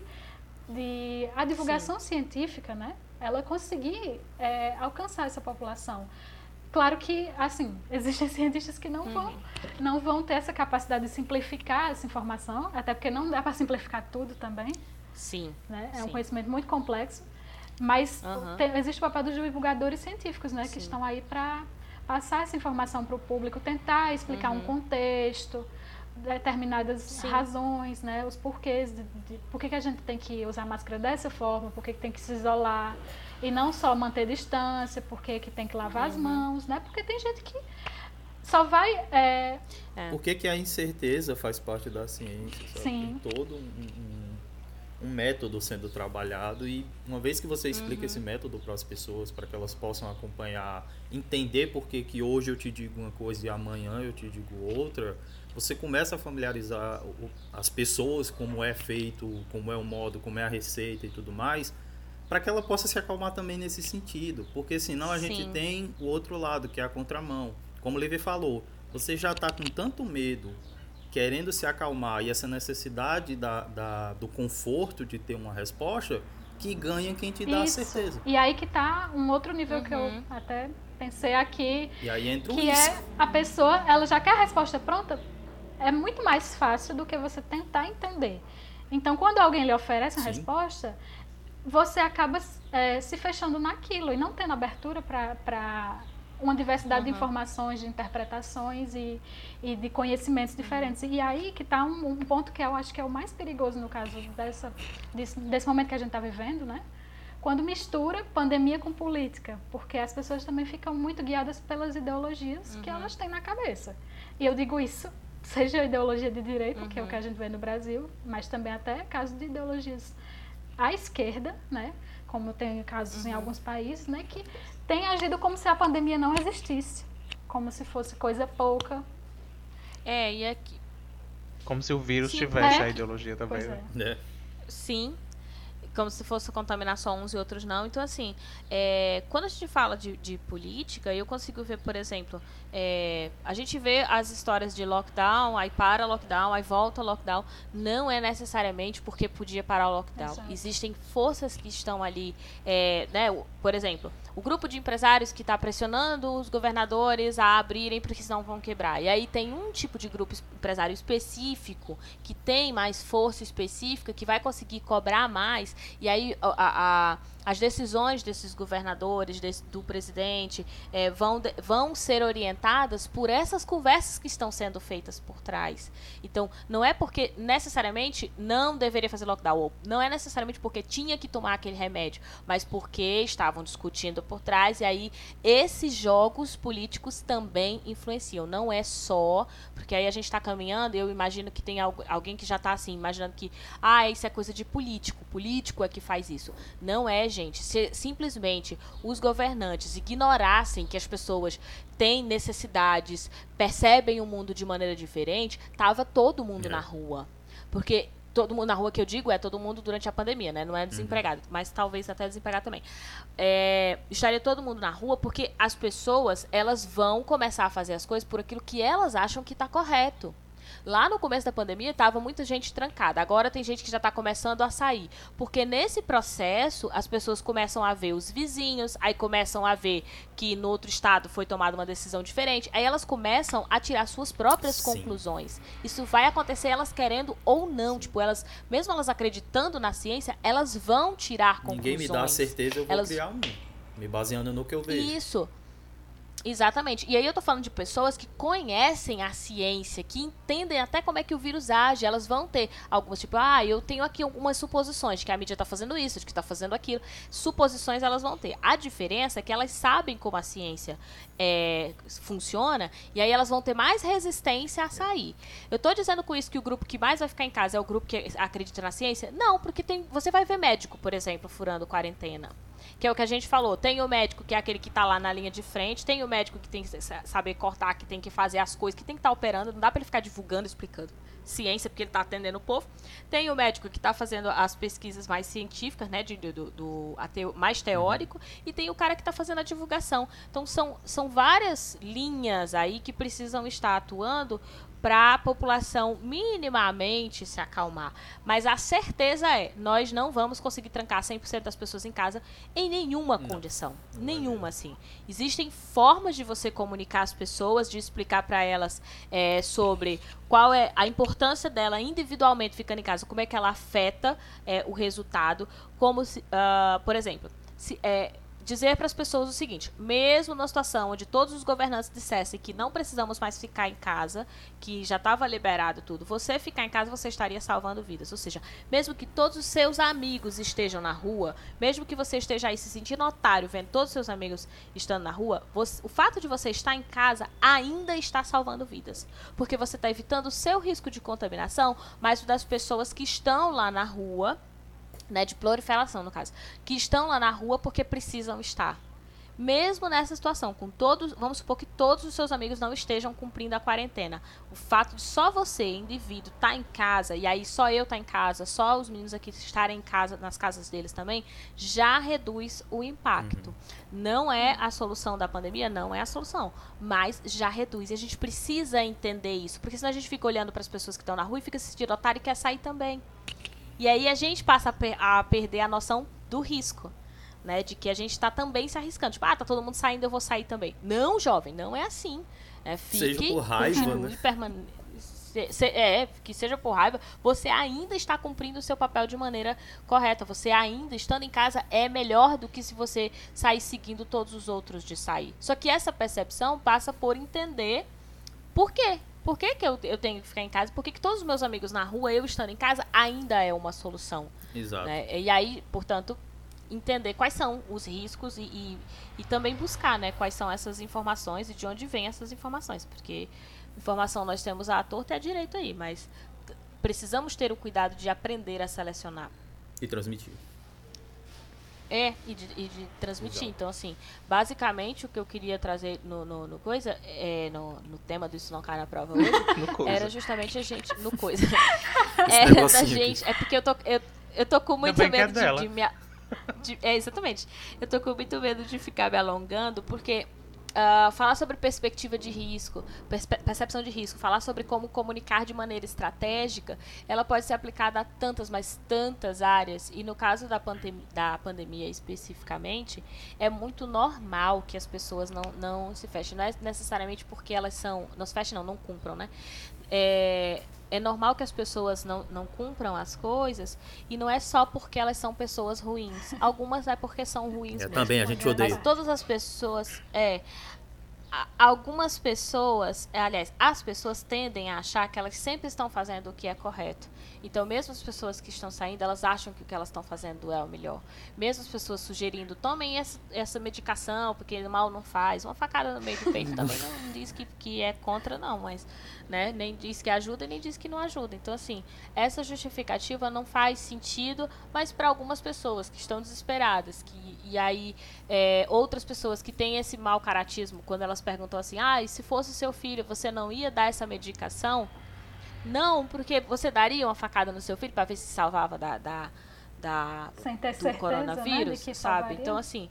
de a divulgação científica, né? Ela conseguir é, alcançar essa população. Claro que, assim, existem cientistas que não vão, Uhum. não vão ter essa capacidade de simplificar essa informação, até porque não dá para simplificar tudo também, Sim. né? É um Sim. conhecimento muito complexo, mas Aham. tem- existe o papel dos divulgadores científicos, né, Sim. que estão aí para passar essa informação para o público, tentar explicar um Uhum. contexto, determinadas Sim. razões, né, os porquês de, de por que, que a gente tem que usar máscara dessa forma, por que, que tem que se isolar e não só manter distância, por que, tem que lavar as Uhum. mãos, né? Porque tem gente que só vai é, É. Por que, que a incerteza faz parte da ciência? Sabe? Sim. Tem todo um, um- um método sendo trabalhado e uma vez que você explica Uhum. esse método para as pessoas, para que elas possam acompanhar, entender por que, que hoje eu te digo uma coisa e amanhã eu te digo outra, você começa a familiarizar as pessoas como é feito, como é o modo, como é a receita e tudo mais, para que ela possa se acalmar também nesse sentido, porque senão a gente Sim. tem o outro lado, que é a contramão. Como o Levi falou, você já está com tanto medo, querendo se acalmar, e essa necessidade da, da- do conforto de ter uma resposta, que ganha quem te dá Isso. a certeza. E aí que tá um outro nível que eu Uhum. até pensei aqui, E aí entra o que risco. é a pessoa, ela já quer a resposta pronta, é muito mais fácil do que você tentar entender. Então, quando alguém lhe oferece uma Sim. resposta, você acaba é, se fechando naquilo e não tendo abertura para uma diversidade de Uhum. informações, de interpretações e, e de conhecimentos diferentes. E aí que está um, um ponto que eu acho que é o mais perigoso no caso dessa, desse, desse momento que a gente está vivendo, né? Quando mistura pandemia com política, porque as pessoas também ficam muito guiadas pelas ideologias que Uhum. elas têm na cabeça. E eu digo isso, seja a ideologia de direita, que é o Uhum. que a gente vê no Brasil, mas também até caso de ideologias à esquerda, né? Como tem casos em Uhum. alguns países, né? Que tem agido como se a pandemia não existisse, como se fosse coisa pouca. É, e aqui. Como se o vírus Sim, tivesse é. a ideologia também. Pois né? é. né? Sim. Como se fosse contaminar só uns e outros não. Então, assim, é, quando a gente fala de, de política, eu consigo ver, por exemplo, é, a gente vê as histórias de lockdown, aí para lockdown, aí volta lockdown. Não é necessariamente porque podia parar o lockdown. Exato. Existem forças que estão ali, é, né? Por exemplo, o grupo de empresários que está pressionando os governadores a abrirem porque senão vão quebrar. E aí tem um tipo de grupo es- empresário específico que tem mais força específica, que vai conseguir cobrar mais. E aí a- a- as decisões desses governadores, desse- do presidente, eh, vão, vão ser orientadas por essas conversas que estão sendo feitas por trás. Então, não é porque necessariamente não deveria fazer lockdown, ou não é necessariamente porque tinha que tomar aquele remédio, mas porque estavam discutindo por trás, e aí esses jogos políticos também influenciam. Não é só, porque aí a gente está caminhando, eu imagino que tem algu- alguém que já está assim, imaginando que, ah, isso é coisa de político, político é que faz isso. Não é, gente. Se simplesmente os governantes ignorassem que as pessoas têm necessidades, percebem o mundo de maneira diferente, tava todo mundo É. na rua. Porque todo mundo na rua que eu digo é todo mundo durante a pandemia, né? Não é desempregado, mas talvez até desempregado também. É, estaria todo mundo na rua porque as pessoas elas vão começar a fazer as coisas por aquilo que elas acham que está correto. Lá no começo da pandemia estava muita gente trancada. Agora tem gente que já está começando a sair. Porque nesse processo as pessoas começam a ver os vizinhos, aí começam a ver que no outro estado foi tomada uma decisão diferente. Aí elas começam a tirar suas próprias Sim. conclusões. Isso vai acontecer elas querendo ou não. Tipo, elas, mesmo elas acreditando na ciência, elas vão tirar conclusões. Ninguém me dá a certeza, eu vou Elas- criar um. Me baseando no que eu vejo. Isso. Exatamente. E aí eu tô falando de pessoas que conhecem a ciência, que entendem até como é que o vírus age. Elas vão ter algumas, tipo, ah, eu tenho aqui algumas suposições de que a mídia tá fazendo isso, de que tá fazendo aquilo. Suposições elas vão ter. A diferença é que elas sabem como a ciência é, funciona e aí elas vão ter mais resistência a sair. Eu tô dizendo com isso que o grupo que mais vai ficar em casa é o grupo que acredita na ciência? Não, porque tem, você vai ver médico, por exemplo, furando quarentena. Que é o que a gente falou. Tem o médico que é aquele que está lá na linha de frente, tem o médico que tem que saber cortar, que tem que fazer as coisas, que tem que estar tá operando, não dá para ele ficar divulgando, explicando ciência, porque ele está atendendo o povo. Tem o médico que está fazendo as pesquisas mais científicas, né, de, do, do mais teórico, e tem o cara que está fazendo a divulgação. Então, são, são várias linhas aí que precisam estar atuando para a população minimamente se acalmar. Mas a certeza é, nós não vamos conseguir trancar 100% das pessoas em casa em nenhuma não, condição, não nenhuma assim. Existem formas de você comunicar as pessoas, de explicar para elas é, sobre qual é a importância dela individualmente ficando em casa, como é que ela afeta é, o resultado, como se, uh, por exemplo, se, é, dizer para as pessoas o seguinte: mesmo na situação onde todos os governantes dissessem que não precisamos mais ficar em casa, que já estava liberado tudo, você ficar em casa você estaria salvando vidas. Ou seja, mesmo que todos os seus amigos estejam na rua, mesmo que você esteja aí se sentindo otário vendo todos os seus amigos estando na rua, você, o fato de você estar em casa ainda está salvando vidas, porque você está evitando o seu risco de contaminação, mas o das pessoas que estão lá na rua né, de proliferação no caso, que estão lá na rua porque precisam estar. Mesmo nessa situação, com todos, vamos supor que todos os seus amigos não estejam cumprindo a quarentena. O fato de só você, indivíduo, estar tá em casa, e aí só eu estar tá em casa, só os meninos aqui estarem em casa, nas casas deles também, já reduz o impacto. Uhum. Não é a solução da pandemia, não é a solução, mas já reduz. E a gente precisa entender isso, porque senão a gente fica olhando para as pessoas que estão na rua e fica se sentindo otário e quer sair também. E aí a gente passa a, per a perder a noção do risco. Né, de que a gente está também se arriscando. Tipo, ah, tá todo mundo saindo, eu vou sair também. Não, jovem, não é assim. É, fique, seja por raiva, né? Permane se, se, é, que seja por raiva, você ainda está cumprindo o seu papel de maneira correta. Você ainda, estando em casa, é melhor do que se você sair seguindo todos os outros de sair. Só que essa percepção passa por entender por quê por que, que eu, eu tenho que ficar em casa? Por que, que todos os meus amigos na rua, eu estando em casa, ainda é uma solução? Exato. Né? E aí, portanto, entender quais são os riscos e, e, e, também buscar né, quais são essas informações e de onde vêm essas informações. Porque informação nós temos à torta e à direito aí, mas precisamos ter o cuidado de aprender a selecionar. E transmitir. É, e de, e de transmitir. Exato. Então, assim, basicamente o que eu queria trazer no, no, no coisa, é, no, no tema do Isso Não Cai na Prova hoje, era justamente a gente. No coisa. era da gente. Aqui. É porque eu tô, eu, eu tô com muito medo é de, de me. De, é, exatamente. Eu tô com muito medo de ficar me alongando, porque Uh, falar sobre perspectiva de risco, percepção de risco, falar sobre como comunicar de maneira estratégica, ela pode ser aplicada a tantas, mas tantas áreas. E no caso da, pandem da pandemia especificamente, é muito normal que as pessoas não, não se fechem. Não é necessariamente porque elas são. Não se fechem, não, não cumpram, né? É, é normal que as pessoas não, não cumpram as coisas e não é só porque elas são pessoas ruins. Algumas é porque são ruins é, mesmo. Também, a gente odeia. Mas todas as pessoas. É, algumas pessoas, é, aliás, as pessoas tendem a achar que elas sempre estão fazendo o que é correto. Então, mesmo as pessoas que estão saindo, elas acham que o que elas estão fazendo é o melhor. Mesmo as pessoas sugerindo, tomem essa, essa medicação, porque mal não faz. Uma facada no meio do peito também não diz que, que é contra, não, mas né, nem diz que ajuda, nem diz que não ajuda. Então, assim, essa justificativa não faz sentido, mas para algumas pessoas que estão desesperadas, que, e aí é, outras pessoas que têm esse mau caratismo, quando elas perguntam assim, ah, e se fosse seu filho, você não ia dar essa medicação? Não, porque você daria uma facada no seu filho para ver se salvava da, da, da sem ter do certeza, né, coronavírus, né, sabe? Então, assim,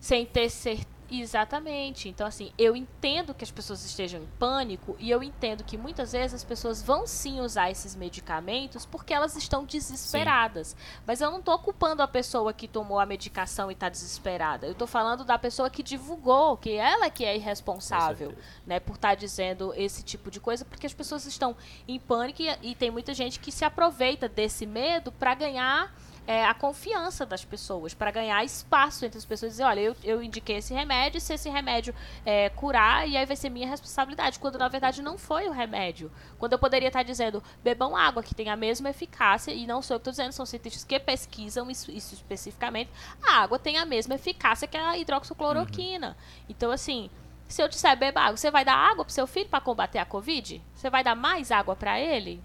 sem ter certeza Exatamente. Então, assim, eu entendo que as pessoas estejam em pânico e eu entendo que muitas vezes as pessoas vão sim usar esses medicamentos porque elas estão desesperadas. Sim. Mas eu não estou culpando a pessoa que tomou a medicação e está desesperada. Eu estou falando da pessoa que divulgou, que ela que é irresponsável, né, por estar tá dizendo esse tipo de coisa, porque as pessoas estão em pânico e, e tem muita gente que se aproveita desse medo para ganhar é, a confiança das pessoas, para ganhar espaço entre as pessoas e dizer, olha, eu, eu indiquei esse remédio, se esse remédio é, curar, e aí vai ser minha responsabilidade, quando na verdade não foi o remédio. Quando eu poderia estar dizendo, bebam água, que tem a mesma eficácia, e não sou eu que estou dizendo, são cientistas que pesquisam isso, isso, especificamente, a água tem a mesma eficácia que a hidroxicloroquina. Uhum. Então, assim, se eu disser beba água, você vai dar água para seu filho para combater a Covid? Você vai dar mais água para ele?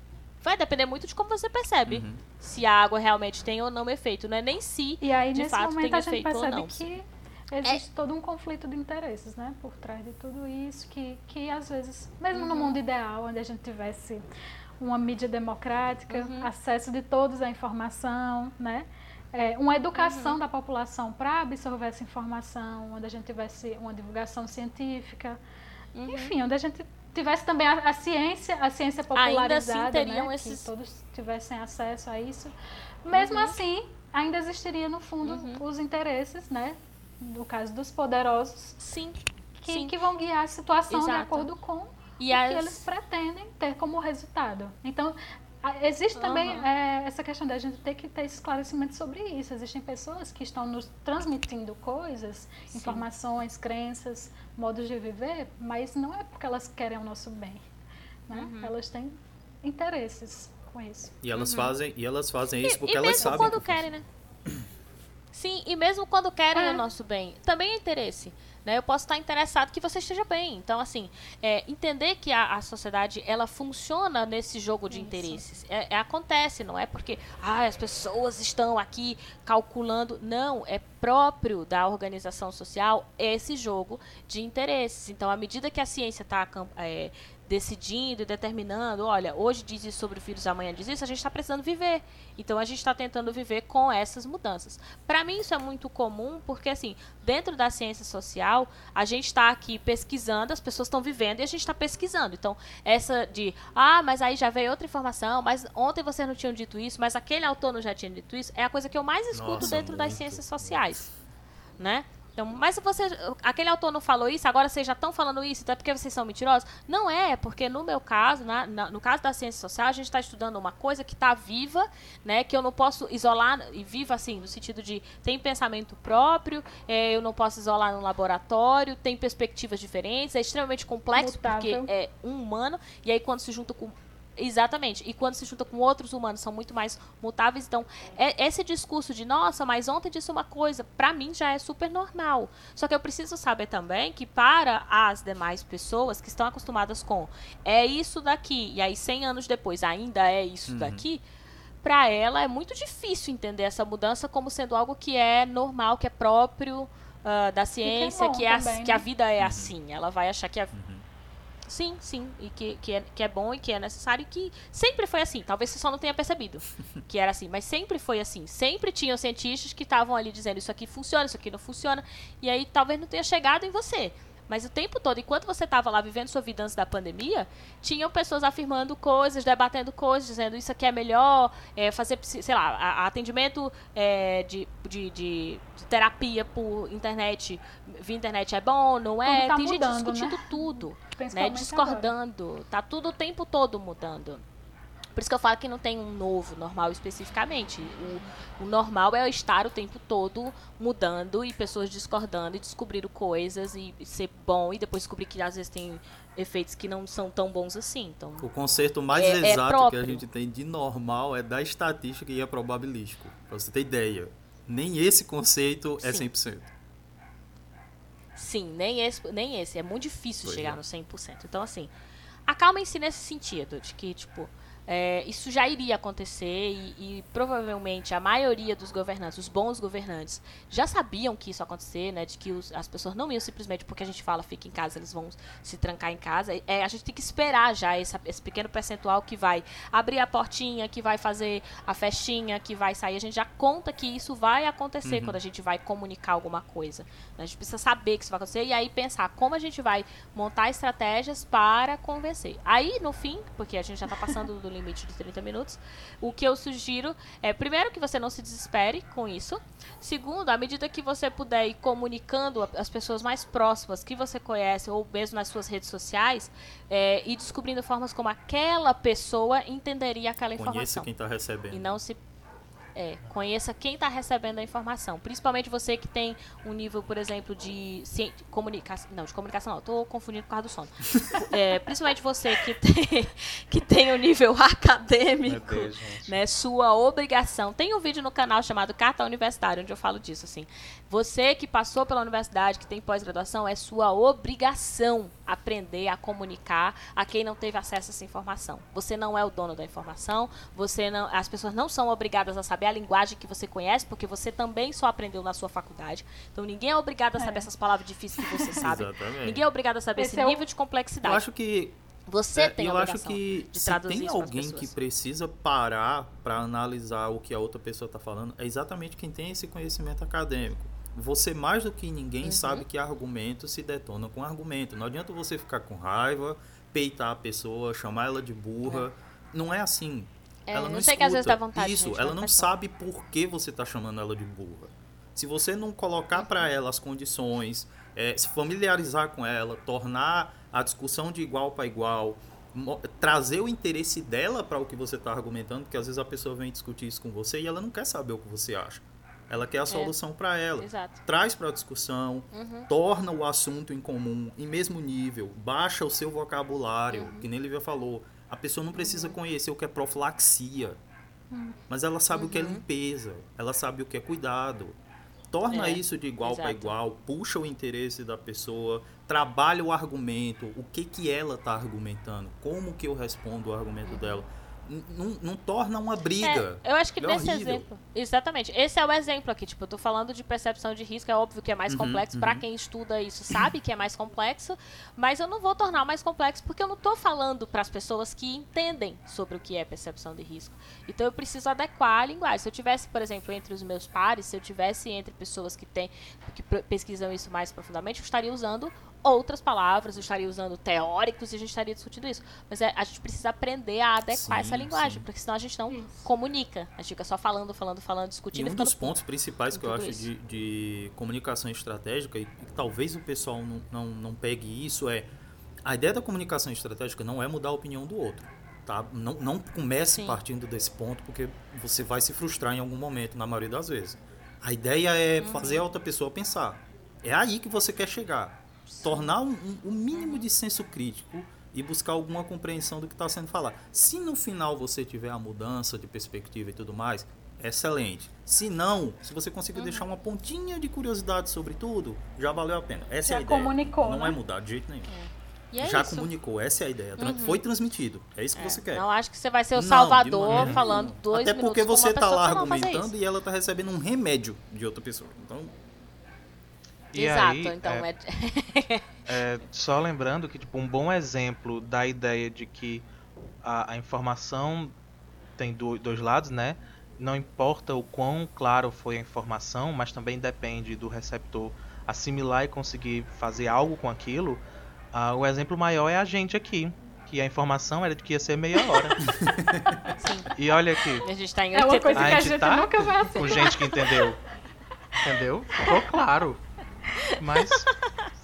Vai depender muito de como você percebe Uhum. se a água realmente tem ou não efeito, não é nem se E aí, de nesse fato momento, tem a gente efeito ou percebe não. que existe todo um conflito de interesses, né? Por trás de tudo isso, que, que às vezes, mesmo Uhum. no mundo ideal, onde a gente tivesse uma mídia democrática, Uhum. acesso de todos à informação, né? É, uma educação Uhum. da população para absorver essa informação, onde a gente tivesse uma divulgação científica, Uhum. enfim, onde a gente tivesse também a, a ciência, a ciência popularizada, teriam né? esses- que todos tivessem acesso a isso. Mesmo assim, ainda existiria no fundo Uhum. os interesses, né? No caso dos poderosos, sim. que, sim. que vão guiar a situação de Exato. acordo com E o as- que eles pretendem ter como resultado. Então, existe também Aham. é, essa questão da gente ter que ter esclarecimento sobre isso. Existem pessoas que estão nos transmitindo coisas, Sim. informações, crenças, modos de viver, mas não é porque elas querem o nosso bem. Né? Uhum. Elas têm interesses com isso. E elas fazem, e elas fazem isso E- porque e elas mesmo sabem. quando que querem, né? Sim, e mesmo quando querem É. o nosso bem, também é interesse. Né? Eu posso estar interessado que você esteja bem. Então, assim, é, entender que a, a sociedade ela funciona nesse jogo de Isso. interesses. É, é- acontece, não é porque ah, as pessoas estão aqui calculando. Não, é próprio da organização social esse jogo de interesses. Então, à medida que a ciência está decidindo e determinando, olha, hoje diz isso sobre o vírus, amanhã diz isso, a gente está precisando viver. Então a gente está tentando viver com essas mudanças. Para mim isso é muito comum, porque assim, dentro da ciência social, a gente está aqui pesquisando, as pessoas estão vivendo e a gente está pesquisando. Então, essa de, ah, mas aí já veio outra informação, mas ontem vocês não tinham dito isso, mas aquele autor não já tinha dito isso, é a coisa que eu mais escuto Nossa, dentro das muito. ciências sociais, né? Então, mas se você, aquele autor não falou isso, agora vocês já estão falando isso, então é porque vocês são mentirosos? Não é, porque no meu caso, na- na- no caso da ciência social, a gente está estudando uma coisa que está viva, né, que eu não posso isolar, e viva assim, no sentido de tem pensamento próprio, é, eu não posso isolar no laboratório, tem perspectivas diferentes, é extremamente complexo, Mutável. porque é um humano, e aí quando se junta com Exatamente. E quando se junta com outros humanos, são muito mais mutáveis. Então, é- esse discurso de, nossa, mas ontem disse uma coisa, pra mim já é super normal. Só que eu preciso saber também que para as demais pessoas que estão acostumadas com é isso daqui, e aí 100 anos depois ainda é isso Uhum. daqui, pra ela é muito difícil entender essa mudança como sendo algo que é normal, que é próprio ah, da ciência, bom que, é a- também, que a né? vida é assim. Ela vai achar que a Uhum. Sim, sim, e que, que, é, que é bom e que é necessário e que sempre foi assim. Talvez você só não tenha percebido que era assim, mas sempre foi assim. Sempre tinham cientistas que estavam ali dizendo isso aqui funciona, isso aqui não funciona, e aí talvez não tenha chegado em você. Mas o tempo todo, enquanto você estava lá vivendo sua vida antes da pandemia, tinham pessoas afirmando coisas, debatendo coisas, dizendo isso aqui é melhor, é, fazer, sei lá, a- a- atendimento é, de, de, de- terapia por internet, via internet é bom, não é? Tá Tem mudando, gente discutindo né? tudo né, discordando. Tá tudo o tempo todo mudando. Por isso que eu falo que não tem um novo normal especificamente. O, o normal é estar o tempo todo mudando e pessoas discordando e descobrindo coisas e, ser bom e depois descobrir que às vezes tem efeitos que não são tão bons assim. Então, O conceito mais É- é exato que próprio. a gente tem de normal é da estatística e é probabilístico. Pra você ter ideia. Nem esse conceito é Sim. 100%. sim, nem esse, nem esse. É muito difícil Pois chegar é. no 100%. Então, assim, acalmem-se nesse sentido, de que, tipo, é, isso já iria acontecer e, e provavelmente a maioria dos governantes, os bons governantes, já sabiam que isso ia acontecer, né? De que os- as pessoas não iam simplesmente porque a gente fala fica em casa, eles vão se trancar em casa. É, a gente tem que esperar já essa- esse pequeno percentual que vai abrir a portinha, que vai fazer a festinha, que vai sair. A gente já conta que isso vai acontecer Uhum. quando a gente vai comunicar alguma coisa. A gente precisa saber que isso vai acontecer e aí pensar como a gente vai montar estratégias para convencer. Aí, no fim, porque a gente já está passando do limite de 30 minutos, o que eu sugiro é, primeiro, que você não se desespere com isso. Segundo, à medida que você puder ir comunicando as pessoas mais próximas que você conhece, ou mesmo nas suas redes sociais, é, e descobrindo formas como aquela pessoa entenderia aquela Conheça informação. quem tá recebendo. E não se. É conheça quem está recebendo a informação. Principalmente você que tem um nível, por exemplo, de comunicação. Não, de comunicação não, estou confundindo por causa do sono. é, principalmente você que tem, que tem um nível acadêmico, Deus, né? Sua obrigação. Tem um vídeo no canal chamado Carta Universitária, onde eu falo disso, assim. Você que passou pela universidade, que tem pós-graduação, é sua obrigação aprender a comunicar a quem não teve acesso a essa informação. Você não é o dono da informação, você não, as pessoas não são obrigadas a saber a linguagem que você conhece, porque você também só aprendeu na sua faculdade. Então ninguém é obrigado a saber é. essas palavras difíceis que você sabe. Ninguém é obrigado a saber esse, esse é nível o... de complexidade. Eu acho que você é, tem eu acho que de se tem alguém que precisa parar para analisar o que a outra pessoa está falando, é exatamente quem tem esse conhecimento acadêmico você mais do que ninguém uhum. sabe que argumento se detona com argumento. Não adianta você ficar com raiva, peitar a pessoa, chamar ela de burra. É. Não é assim. É, ela não sei escuta. que às vezes dá vontade. Isso, ela não sabe por que você está chamando ela de burra. Se você não colocar para ela as condições, é, se familiarizar com ela, tornar a discussão de igual para igual, trazer o interesse dela para o que você está argumentando, porque às vezes a pessoa vem discutir isso com você e ela não quer saber o que você acha. Ela quer a é. solução é. para ela. Exato. Traz para a discussão, uhum. torna o assunto em comum, em mesmo nível, baixa o seu vocabulário, uhum. que nem Lívia falou. A pessoa não precisa uhum. conhecer o que é profilaxia, uhum. mas ela sabe o que é uhum. limpeza, ela sabe o que é cuidado. Torna é. isso de igual para igual, puxa o interesse da pessoa, trabalha o argumento, o que que ela está argumentando, como que eu respondo o argumento uhum. dela não, não torna uma briga. É, eu acho que é nesse horrível. exemplo. Exatamente. Esse é o exemplo aqui. Tipo, eu tô falando de percepção de risco, é óbvio que é mais uhum, complexo. Uhum. para quem estuda isso, sabe que é mais complexo. Mas eu não vou tornar mais complexo porque eu não tô falando para as pessoas que entendem sobre o que é percepção de risco. Então eu preciso adequar a linguagem. Se eu tivesse, por exemplo, entre os meus pares, se eu tivesse entre pessoas que têm que pesquisam isso mais profundamente, eu estaria usando outras palavras, eu estaria usando teóricos e a gente estaria discutindo isso. Mas é, a gente precisa aprender a adequar sim, essa linguagem, sim. porque senão a gente não isso. comunica. A gente fica só falando, falando, falando, discutindo. E um dos pontos principais que eu acho de, de, comunicação estratégica, e que talvez o pessoal não, não, não pegue isso, é a ideia da comunicação estratégica não é mudar a opinião do outro. Tá? Não, não comece sim. partindo desse ponto, porque você vai se frustrar em algum momento, na maioria das vezes. A ideia é uhum. fazer a outra pessoa pensar. É aí que você quer chegar tornar um, um, um mínimo de senso crítico e buscar alguma compreensão do que está sendo falado. Se no final você tiver a mudança de perspectiva e tudo mais, excelente. Se não, se você conseguir uhum. deixar uma pontinha de curiosidade sobre tudo, já valeu a pena. Essa já é a ideia. comunicou, Não né? é mudar de jeito nenhum. É. É já isso. comunicou, essa é a ideia. Uhum. Foi transmitido. É isso que é. você quer. Não acho que você vai ser o salvador não, falando dois Até porque você está lá argumentando e ela está recebendo um remédio de outra pessoa. Então, e Exato, aí, então é, é... é, Só lembrando que, tipo, um bom exemplo da ideia de que a, a informação tem do, dois lados, né? Não importa o quão claro foi a informação, mas também depende do receptor assimilar e conseguir fazer algo com aquilo. Uh, o exemplo maior é a gente aqui, que a informação era de que ia ser meia hora. Sim. E olha aqui. A gente tá em 80. É uma coisa que a gente, a gente tá nunca vai assim. Com gente que entendeu. Entendeu? Ficou claro. Mas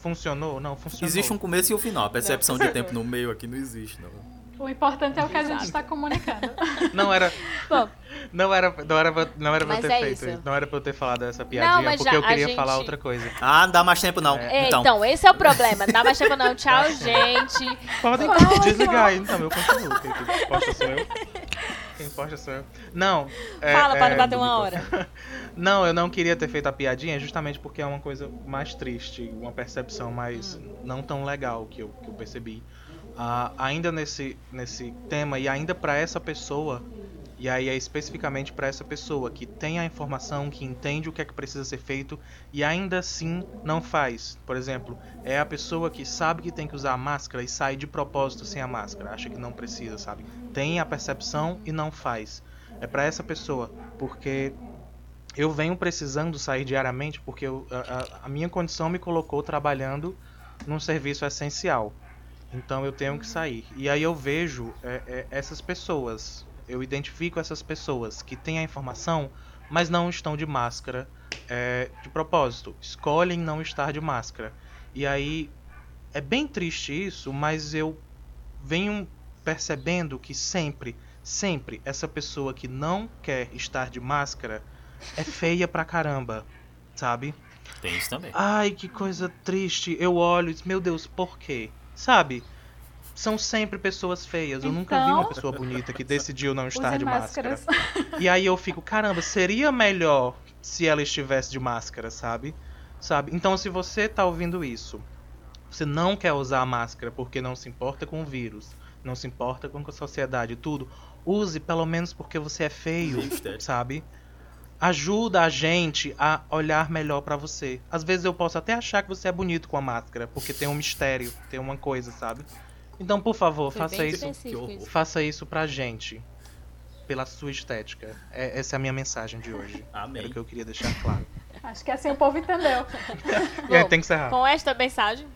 funcionou? Não, funcionou. Existe um começo e um final. A percepção não, de tempo no meio aqui não existe, não. O importante é o que a gente está comunicando. Não era. Bom, não era, não era, não era pra eu ter é feito isso. Não era pra eu ter falado essa piadinha, não, porque já, eu queria gente... falar outra coisa. Ah, não dá mais tempo não. É. Então. então, esse é o problema. Não dá mais tempo não. Tchau, gente. Podem desligar aí, então eu continuo. Importa sou eu. Quem importa sou eu. Não. É, Fala pra não bater uma hora. Não, eu não queria ter feito a piadinha justamente porque é uma coisa mais triste, uma percepção mais hum. não tão legal que eu, que eu percebi. Uh, ainda nesse, nesse tema e ainda para essa pessoa e aí é especificamente para essa pessoa que tem a informação, que entende o que é que precisa ser feito e ainda assim não faz. Por exemplo, é a pessoa que sabe que tem que usar a máscara e sai de propósito sem a máscara, acha que não precisa, sabe? Tem a percepção e não faz. É para essa pessoa, porque eu venho precisando sair diariamente porque eu, a, a minha condição me colocou trabalhando num serviço essencial. Então eu tenho que sair. E aí eu vejo é, é, essas pessoas eu identifico essas pessoas que têm a informação, mas não estão de máscara é, de propósito. Escolhem não estar de máscara. E aí é bem triste isso, mas eu venho percebendo que sempre sempre essa pessoa que não quer estar de máscara é feia pra caramba, sabe? Tem isso também. Ai, que coisa triste. Eu olho e meu Deus, por quê? Sabe? São sempre pessoas feias. Eu nunca vi uma Então- pessoa bonita que decidiu não estar Use de máscara. máscaras. E aí eu fico, caramba, seria melhor se ela estivesse de máscara, sabe? Sabe? Então se você tá ouvindo isso, você não quer usar a máscara porque não se importa com o vírus, não se importa com a sociedade, tudo, use pelo menos porque você é feio, sabe? Ajuda a gente a olhar melhor pra você. Às vezes eu posso até achar que você é bonito com a máscara, porque tem um mistério, tem uma coisa, sabe? Então, por favor, Foi faça isso Que. Faça isso pra gente. Pela sua estética. É- essa é a minha mensagem de hoje. Amém. Era o que eu queria deixar claro. Acho que assim o povo entendeu. E aí Bom, tem que encerrar. Com esta mensagem.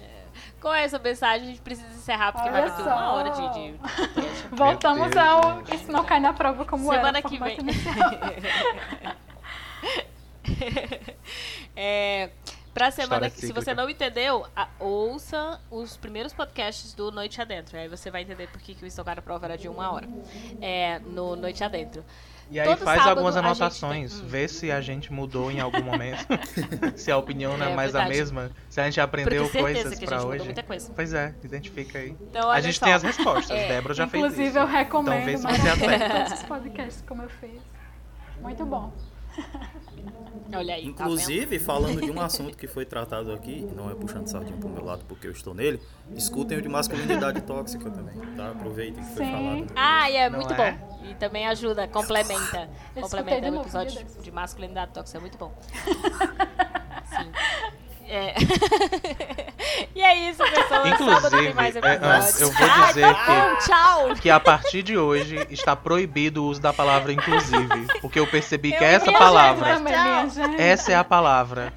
é, Com essa mensagem a gente precisa encerrar porque Olha vai bater só. uma hora de. de... Voltamos Deus, ao. gente. Isso não cai na prova como Semana era. que formato vem. é, pra semana que, se você não entendeu, a- ouça os primeiros podcasts do Noite Adentro. Aí você vai entender por que, que o Estocar a prova era de uma hora. É, no Noite Adentro. E aí todo faz sábado algumas a gente anotações. tem-. Vê se a gente mudou em algum momento. se a opinião não é, É mais a verdade. mesma. Se a gente aprendeu coisas que a pra gente hoje. mudou muita coisa. Pois é, identifica aí. Então, a gente só. tem as respostas. É. Débora já fez isso. Inclusive, eu recomendo Então vê se você todos os podcasts como eu fiz. Muito bom. Olha aí, tá? Inclusive, falando de um assunto que foi tratado aqui, não é puxando sardinha pro meu lado porque eu estou nele, escutem o de masculinidade tóxica também, tá? Aproveitem que foi Sim. falado. Ah, e é Não muito é? bom. E também ajuda, complementa. Eu complementa de o episódio Deus. de masculinidade tóxica. É muito bom. Sim. É. e é isso, pessoal. Inclusive, mais é, episódios. eu vou dizer tá que- bom, tchau. Que a partir de hoje está proibido o uso da palavra inclusive. Porque eu percebi que Eu essa vi a palavra. Também. Essa é a palavra.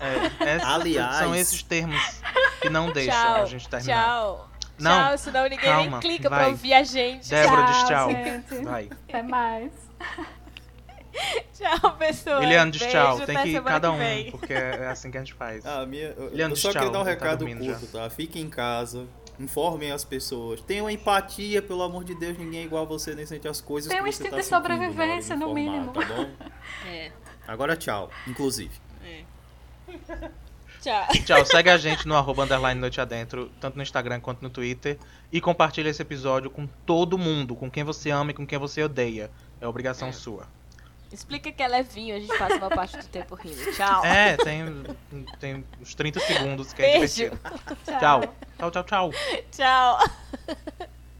É, essa- Aliás- São esses termos que não deixam Tchau. a gente terminar. Tchau. Não, Tchau, senão ninguém calma, nem clica pra vai. ouvir a gente. Débora Tchau, diz tchau. gente. Vai. Até mais. Tchau, pessoal. Eliane tchau. Tem que ir cada um, porque é assim que a gente faz. Ah, minha, eu, Leandro, eu só tchau, queria dar um tá recado dormindo curto, tá? Fiquem em casa, informem as pessoas, tenham empatia, pelo amor de Deus, ninguém é igual a você, nem sente as coisas Tem um você instinto tá de sobrevivência, no informar, mínimo. Tá bom? É, Agora tchau, inclusive. é. Tchau. Tchau, segue a gente no arroba underline noite adentro, tanto no Instagram quanto no Twitter. E compartilha esse episódio com todo mundo, com quem você ama e com quem você odeia. É obrigação sua. Explica que é levinho, a gente passa uma parte do tempo rindo. Tchau. É, tem, tem uns 30 segundos que é Beijo. divertido. Tchau. Tchau, tchau, tchau. Tchau.